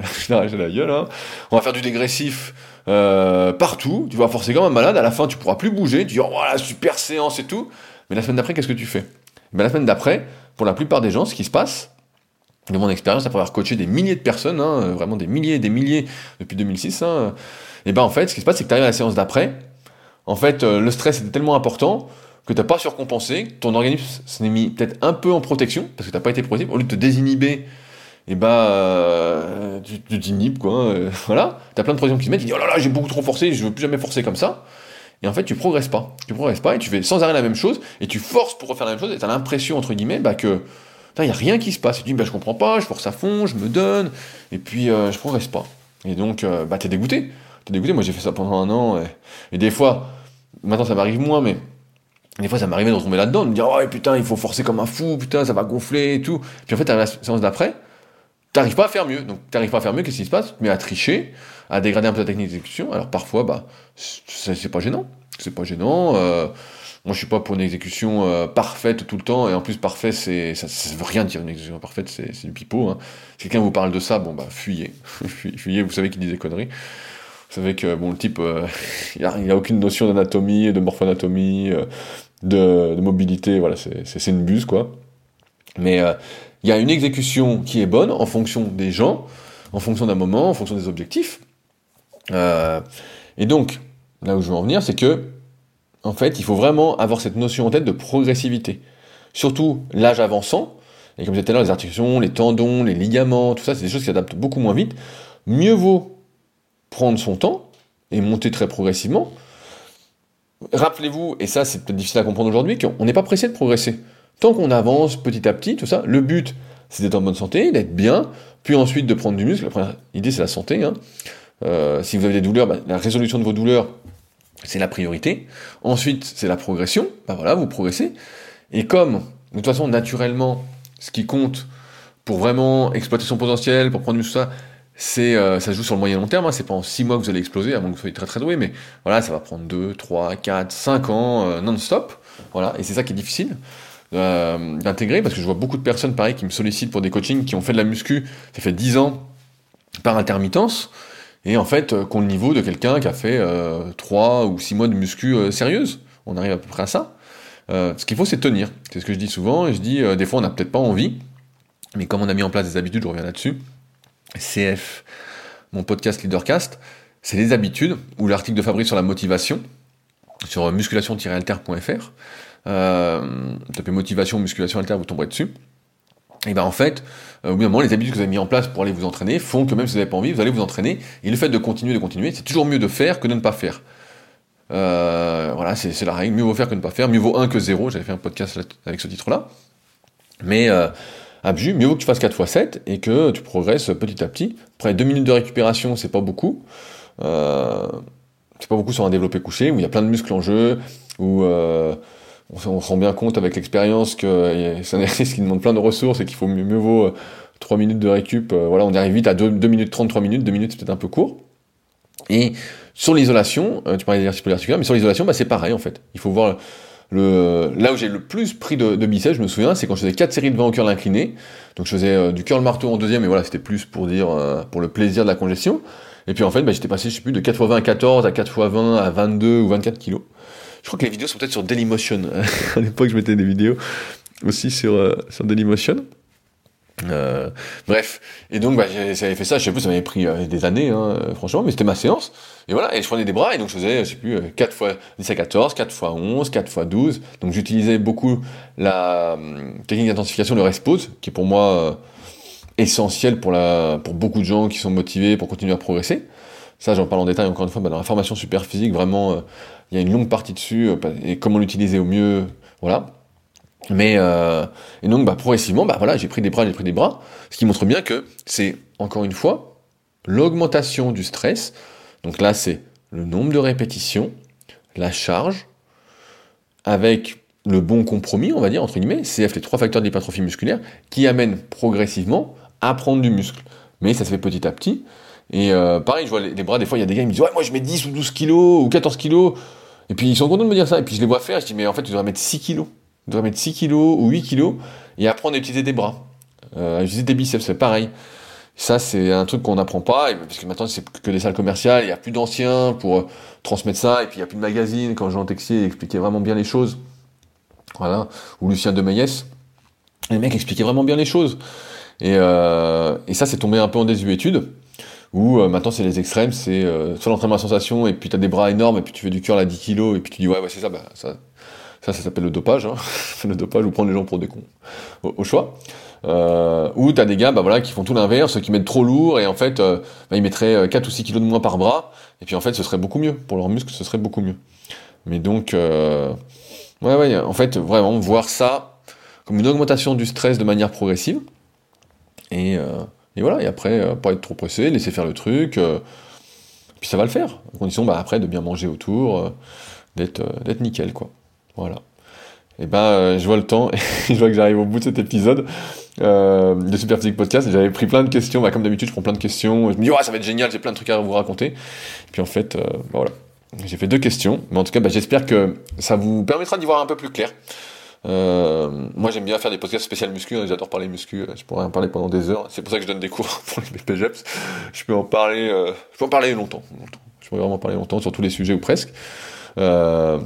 Speaker 1: gueule. Hein. On va faire du dégressif euh, partout. Tu vas forcer comme un malade. À la fin, tu pourras plus bouger. Tu dis oh la super séance et tout. Mais la semaine d'après, qu'est-ce que tu fais? Ben, La semaine d'après, pour la plupart des gens, ce qui se passe, de mon expérience, après avoir coaché des milliers de personnes, hein, vraiment des milliers et des milliers depuis 2006, hein, et ben en fait, ce qui se passe, c'est que tu arrives à la séance d'après. En fait, euh, le stress était tellement important que tu n'as pas surcompensé, ton organisme s'est mis peut-être un peu en protection, parce que tu n'as pas été protégé, au lieu de te désinhiber, et eh bah euh, tu t'inhibes, quoi, euh, voilà, tu as plein de pressions qui se mettent, tu dis, oh là là, j'ai beaucoup trop forcé, je veux plus jamais forcer comme ça, et en fait, tu progresses pas, tu progresses pas, et tu fais sans arrêt la même chose, et tu forces pour refaire la même chose, et tu as l'impression, entre guillemets, bah, que, il n'y a rien qui se passe, et tu dis, bah, je comprends pas, je force à fond, je me donne, et puis euh, je progresse pas. Et donc, bah, t'es dégoûté, t'es dégoûté, moi j'ai fait ça pendant un an, et des fois, maintenant ça m'arrive moins, mais des fois, ça m'arrivait de retomber là-dedans, de me dire, oh putain, il faut forcer comme un fou, putain, ça va gonfler et tout. Puis en fait, à la séance d'après, t'arrives pas à faire mieux. Donc, t'arrives pas à faire mieux, qu'est-ce qui se passe? Mais à tricher, à dégrader un peu ta technique d'exécution. Alors, parfois, bah, c'est pas gênant. C'est pas gênant. Euh, moi, je suis pas pour une exécution euh, parfaite tout le temps. Et en plus, parfait, c'est, ça, ça veut rien dire, une exécution parfaite, c'est, du pipeau. Hein. Si quelqu'un vous parle de ça, bon, bah, fuyez. fuyez, vous savez qu'il dit des conneries. Vous savez que bon, le type, euh, il, a, aucune notion d'anatomie, de morphoanatomie, de, mobilité, voilà, c'est une buse, quoi. Mais euh, il y a une exécution qui est bonne en fonction des gens, en fonction d'un moment, en fonction des objectifs. Euh, et donc, là où je veux en venir, c'est que, en fait, il faut vraiment avoir cette notion en tête de progressivité. Surtout l'âge avançant, et comme je disais tout à l'heure, les articulations, les tendons, les ligaments, tout ça, c'est des choses qui s'adaptent beaucoup moins vite. Mieux vaut prendre son temps et monter très progressivement, Rappelez-vous, et ça c'est peut-être difficile à comprendre aujourd'hui, qu'on n'est pas pressé de progresser. Tant qu'on avance petit à petit, tout ça, le but c'est d'être en bonne santé, d'être bien, puis ensuite de prendre du muscle. La première idée c'est la santé. Hein. Euh, si vous avez des douleurs, bah, la résolution de vos douleurs c'est la priorité. Ensuite c'est la progression, bah voilà, vous progressez. Et comme, de toute façon, naturellement, ce qui compte pour vraiment exploiter son potentiel, pour prendre du muscle, ça, c'est euh, ça joue sur le moyen long terme, hein, c'est pas en 6 mois que vous allez exploser, à moins que vous soyez très très doué, mais voilà, ça va prendre 2, 3, 4, 5 ans euh, non-stop, voilà, et c'est ça qui est difficile euh, d'intégrer, parce que je vois beaucoup de personnes, pareil, qui me sollicitent pour des coachings, qui ont fait de la muscu, ça fait 10 ans, par intermittence, et en fait, qui ont le niveau de quelqu'un qui a fait 3 ou 6 mois de muscu sérieuse, on arrive à peu près à ça. ce qu'il faut, c'est tenir, c'est ce que je dis souvent, et je dis, des fois, on n'a peut-être pas envie, mais comme on a mis en place des habitudes, je reviens là-dessus, CF, mon podcast Leadercast, c'est les habitudes, ou l'article de Fabrice sur la motivation, sur musculation-alter.fr. Euh, tapez motivation, musculation, alter, vous tomberez dessus. Et ben en fait, euh, au bout d'un moment, les habitudes que vous avez mis en place pour aller vous entraîner font que même si vous n'avez pas envie, vous allez vous entraîner. Et le fait de continuer, de continuer, c'est toujours mieux de faire que de ne pas faire. Euh, voilà, c'est la règle. Mieux vaut faire que ne pas faire. Mieux vaut 1 que 0. J'avais fait un podcast avec ce titre-là. Mais euh, Mieux vaut que tu fasses 4 x 7 et que tu progresses petit à petit. Après 2 minutes de récupération, c'est pas beaucoup. Euh, c'est pas beaucoup sur un développé couché, où il y a plein de muscles en jeu, où euh, on, se rend bien compte avec l'expérience que c'est un exercice qui demande plein de ressources et qu'il faut mieux, vaut 3 euh, minutes de récup. voilà, on arrive vite à 2, minutes 30, 3 minutes, 2 minutes c'est peut-être un peu court. Et sur l'isolation, tu parlais d'exercice articulaire, mais sur l'isolation, bah, c'est pareil en fait. Il faut voir le, là où j'ai le plus pris de, de biceps, je me souviens, c'est quand je faisais 4 séries de 20 au curl incliné. Donc je faisais euh, du curl marteau en deuxième, et voilà, c'était plus pour dire, euh, pour le plaisir de la congestion. Et puis en fait, bah, j'étais passé, je sais plus, de 4 x 20 à 14, à 4 x 20 à 22 ou 24 kilos. Je crois que les vidéos sont peut-être sur Dailymotion. à l'époque, je mettais des vidéos aussi sur, euh, sur Dailymotion. Euh, bref, et donc bah, j'avais fait ça, je sais plus, ça m'avait pris euh, des années, hein, franchement, mais c'était ma séance. Et voilà, et je prenais des bras, et donc je faisais, je sais plus, 4 fois 10 à 14, 4 fois 11, 4 fois 12. Donc j'utilisais beaucoup la euh, technique d'intensification, le rest pause, qui est pour moi euh, essentiel pour, la, pour beaucoup de gens qui sont motivés pour continuer à progresser. Ça, j'en parle en détail encore une fois bah, dans la formation super physique, vraiment, il y a une longue partie dessus, et comment l'utiliser au mieux, voilà. Mais euh, et donc bah, progressivement, bah voilà, j'ai pris des bras, j'ai pris des bras, ce qui montre bien que c'est encore une fois l'augmentation du stress. Donc là, c'est le nombre de répétitions, la charge, avec le bon compromis, on va dire, entre guillemets, CF, les trois facteurs d'hypertrophie musculaire, qui amènent progressivement à prendre du muscle. Mais ça se fait petit à petit. Et euh, pareil, je vois les, bras, des fois, il y a des gars qui me disent Ouais, moi je mets 10 ou 12 kilos ou 14 kilos. Et puis ils sont contents de me dire ça. Et puis je les vois faire. Je dis Mais en fait, tu devrais mettre 6 kilos. Tu devrais mettre 6 kilos ou 8 kilos et apprendre à utiliser des bras. Euh, utiliser des biceps, c'est pareil. Ça, c'est un truc qu'on n'apprend pas, parce que maintenant, c'est que des salles commerciales, il n'y a plus d'anciens pour euh, transmettre ça, et puis il n'y a plus de magazines. Quand Jean Texier expliquait vraiment bien les choses, voilà, ou Lucien de Maillès, les mecs expliquaient vraiment bien les choses. Et, euh, et ça, c'est tombé un peu en désuétude, où euh, maintenant, c'est les extrêmes, c'est euh, soit l'entraînement à sensation, et puis tu as des bras énormes, et puis tu fais du curl à 10 kilos, et puis tu dis, ouais, ouais c'est ça, bah, ça, ça, ça s'appelle le dopage, hein. le dopage, ou prendre les gens pour des cons, au choix. Euh, ou t'as des gars bah voilà qui font tout l'inverse, qui mettent trop lourd et en fait euh, bah, ils mettraient 4 euh, ou 6 kilos de moins par bras et puis en fait ce serait beaucoup mieux pour leurs muscles, ce serait beaucoup mieux. Mais donc euh, ouais ouais en fait vraiment voir ça comme une augmentation du stress de manière progressive et, euh, et voilà et après pas être trop pressé, laisser faire le truc puis ça va le faire à condition bah après de bien manger autour, d'être d'être nickel quoi. Voilà. Et ben, je vois le temps et je vois que j'arrive au bout de cet épisode euh, de Super Physique Podcast. J'avais pris plein de questions, bah, comme d'habitude, je prends plein de questions. Je me dis, ouais, ça va être génial, j'ai plein de trucs à vous raconter. Et puis en fait, euh, bah, voilà. J'ai fait deux questions, mais en tout cas, bah, j'espère que ça vous permettra d'y voir un peu plus clair. Euh, moi, j'aime bien faire des podcasts spéciaux muscu. Hein, J'adore parler muscu. Je pourrais en parler pendant des heures. C'est pour ça que je donne des cours pour les BPGEPS. Je peux en parler. Euh, je peux en parler longtemps. Je peux vraiment parler longtemps sur tous les sujets ou presque. Euh,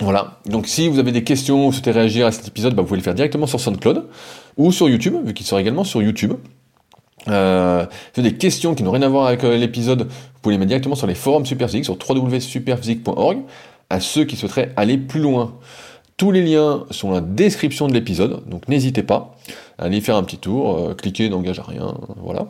Speaker 1: voilà. Donc si vous avez des questions ou souhaitez réagir à cet épisode, bah, vous pouvez le faire directement sur SoundCloud ou sur YouTube, vu qu'il sera également sur YouTube. Euh, si vous avez des questions qui n'ont rien à voir avec euh, l'épisode, vous pouvez les mettre directement sur les forums Superphysique, sur www.superphysique.org, à ceux qui souhaiteraient aller plus loin. Tous les liens sont dans la description de l'épisode, donc n'hésitez pas à aller faire un petit tour, euh, cliquez, n'engage à rien, voilà.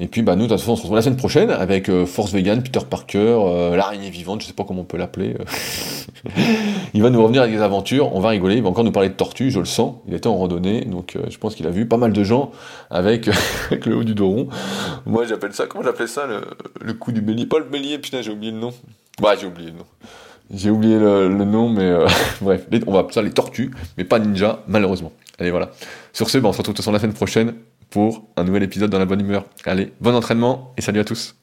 Speaker 1: Et puis bah nous de toute façon on se retrouve la semaine prochaine avec euh, Force Vegan, Peter Parker, euh, l'araignée vivante, je sais pas comment on peut l'appeler. euh. il va nous revenir avec des aventures, on va rigoler, il va encore nous parler de tortues, je le sens. Il était en randonnée, donc je pense qu'il a vu pas mal de gens avec, le haut du dos rond. Moi j'appelle ça, comment j'appelle ça le, le coup du bélier Pas le bélier, putain j'ai oublié le nom. Bah j'ai oublié le nom. J'ai oublié le, nom, mais bref, on va appeler ça les tortues, mais pas ninja, malheureusement. Allez voilà. Sur ce, bah, on se retrouve de toute façon la semaine prochaine pour un nouvel épisode dans la bonne humeur. Allez, bon entraînement et salut à tous